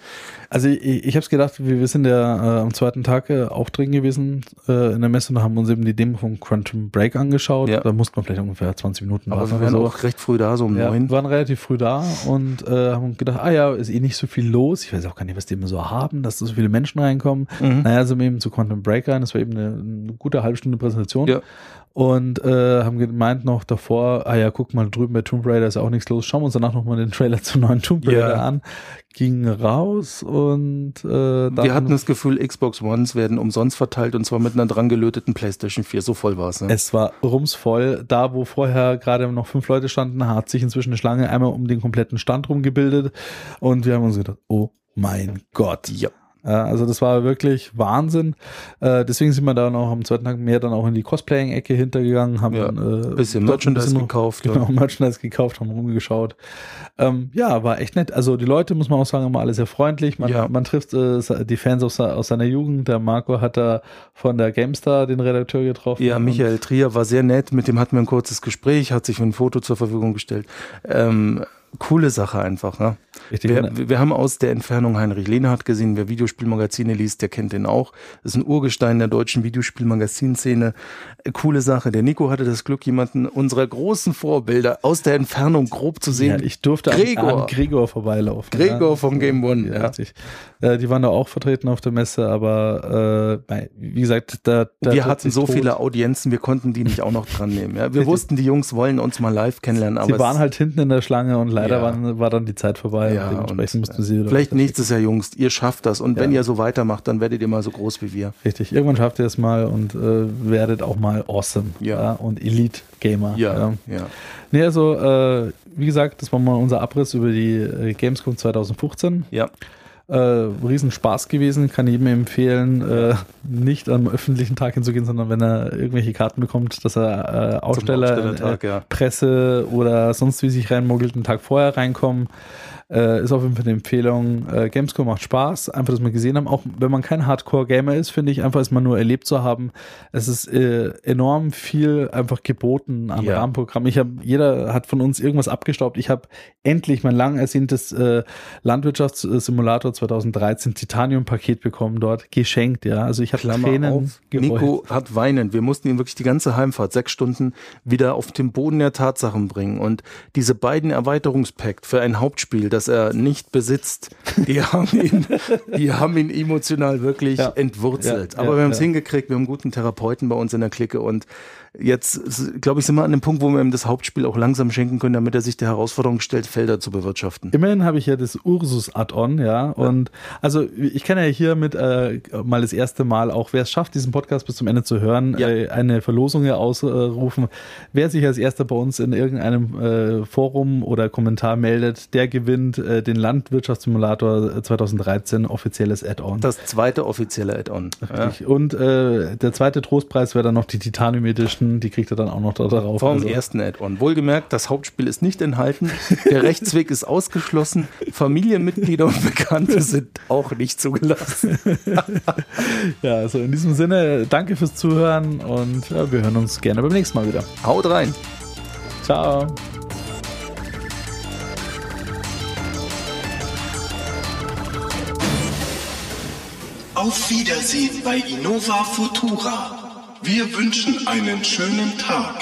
also ich, ich habe es gedacht, wir, sind ja äh, am zweiten Tag äh, auch drin gewesen äh, in der Messe und haben uns eben die Demo von Quantum Break angeschaut. Ja. Da mussten wir vielleicht ungefähr 20 Minuten warten. Aber wir waren so. auch recht früh da, so um ja, neun. Wir waren relativ früh da und äh, haben gedacht, ah ja, ist eh nicht so viel los. Ich weiß auch gar nicht, was die immer so haben, dass da so viele Menschen reinkommen. Mhm. Naja, sind wir eben zu Quantum Break rein. Das war eben eine, eine gute halbe Stunde Präsentation. Ja und äh, haben gemeint noch davor, ah ja, guck mal drüben bei Tomb Raider ist auch nichts los. Schauen wir uns danach nochmal den Trailer zum neuen Tomb Raider Ja. an. Ging raus und äh, Wir hatten das Gefühl, Xbox Ones werden umsonst verteilt und zwar mit einer dran gelöteten PlayStation 4. So voll war es. Ne? es war rumsvoll. Da, wo vorher gerade noch fünf Leute standen, hat sich inzwischen eine Schlange einmal um den kompletten Stand rumgebildet und wir haben uns gedacht, oh mein Gott. Ja. Ja, also das war wirklich Wahnsinn. Äh, deswegen sind wir da noch am zweiten Tag mehr dann auch in die Cosplaying-Ecke hintergegangen, haben Ja, dann, äh, bisschen Merchandise gekauft, ja. Genau, Merchandise gekauft, haben rumgeschaut. Ähm, ja, war echt nett. Also die Leute, muss man auch sagen, immer alle sehr freundlich. Man, Ja. man trifft äh, die Fans aus, aus seiner Jugend. Der Marco hat da von der GameStar den Redakteur getroffen. Ja, Michael Trier war sehr nett, mit dem hatten wir ein kurzes Gespräch, hat sich ein Foto zur Verfügung gestellt. Ähm, coole Sache einfach. Ne? Richtig. Wir, wir haben aus der Entfernung Heinrich Lehnhardt gesehen, wer Videospielmagazine liest, der kennt den auch. Das ist ein Urgestein der deutschen Videospielmagazinszene. Coole Sache. Der Nico hatte das Glück, jemanden unserer großen Vorbilder aus der Entfernung grob zu sehen. Ja, ich durfte Gregor. An, an Gregor vorbeilaufen. Gregor ja. vom Game One, Ja, ja. richtig. Äh, die waren da auch vertreten auf der Messe, aber äh, wie gesagt, da, da wir hatten so tot. viele Audienzen, wir konnten die nicht auch noch dran nehmen. Ja, wir wussten, die Jungs wollen uns mal live kennenlernen, aber Sie waren halt hinten in der Schlange und leider waren, war dann die Zeit vorbei. Ja, dementsprechend mussten sie wieder Vielleicht nächstes Jahr, Jungs, ihr schafft das. Und wenn Ja. ihr so weitermacht, dann werdet ihr mal so groß wie wir. Richtig, irgendwann schafft ihr es mal und äh, werdet auch mal awesome Ja. und Elite-Gamer. ja. Nee, also, äh, wie gesagt, das war mal unser Abriss über die äh, Gamescom 2015. Ja. Äh, riesen Spaß gewesen, kann jedem empfehlen, äh, nicht am öffentlichen Tag hinzugehen, sondern wenn er irgendwelche Karten bekommt, dass er äh, Aussteller, äh, ja. Presse oder sonst wie sich reinmogelt, einen Tag vorher reinkommen. Äh, ist auf jeden Fall eine Empfehlung. Äh, Gamescom macht Spaß, einfach, dass wir gesehen haben. Auch wenn man kein Hardcore-Gamer ist, finde ich, einfach es mal nur erlebt zu haben. Es ist äh, enorm viel einfach geboten an Ja. Rahmenprogramm. Ich habe, jeder hat von uns irgendwas abgestaubt. Ich habe endlich mein lang ersehntes äh, Landwirtschaftssimulator 2013 Titanium-Paket bekommen dort, geschenkt, ja. Also ich habe Tränen auf. Nico hat weinen. Wir mussten ihn wirklich die ganze Heimfahrt, sechs Stunden, wieder auf den Boden der Tatsachen bringen. Und diese beiden Erweiterungspacks für ein Hauptspiel, das er nicht besitzt, die haben ihn, die haben ihn emotional wirklich Ja. entwurzelt. Aber wir haben es hingekriegt. Wir haben einen guten Therapeuten bei uns in der Clique und jetzt, glaube ich, sind wir an dem Punkt, wo wir ihm das Hauptspiel auch langsam schenken können, damit er sich der Herausforderung stellt, Felder zu bewirtschaften. Immerhin habe ich ja das Ursus-Add-on, ja. Und also ich kann ja hier mit äh, mal das erste Mal, auch wer es schafft, diesen Podcast bis zum Ende zu hören, Ja. äh, eine Verlosung hier ausrufen. Wer sich als erster bei uns in irgendeinem äh, Forum oder Kommentar meldet, der gewinnt äh, den Landwirtschaftssimulator 2013 offizielles Add-on. Das zweite offizielle Add-on. Ja. Und äh, der zweite Trostpreis wäre dann noch die Titanium Edition, die kriegt er dann auch noch da drauf. Vom Also- ersten Add-on. Wohlgemerkt, das Hauptspiel ist nicht enthalten. Der Rechtsweg ist ausgeschlossen. Familienmitglieder und Bekannte sind auch nicht zugelassen. Ja, also in diesem Sinne, danke fürs Zuhören und ja, wir hören uns gerne beim nächsten Mal wieder. Haut rein. Ciao. Auf Wiedersehen bei Innova Futura. Wir wünschen einen schönen Tag.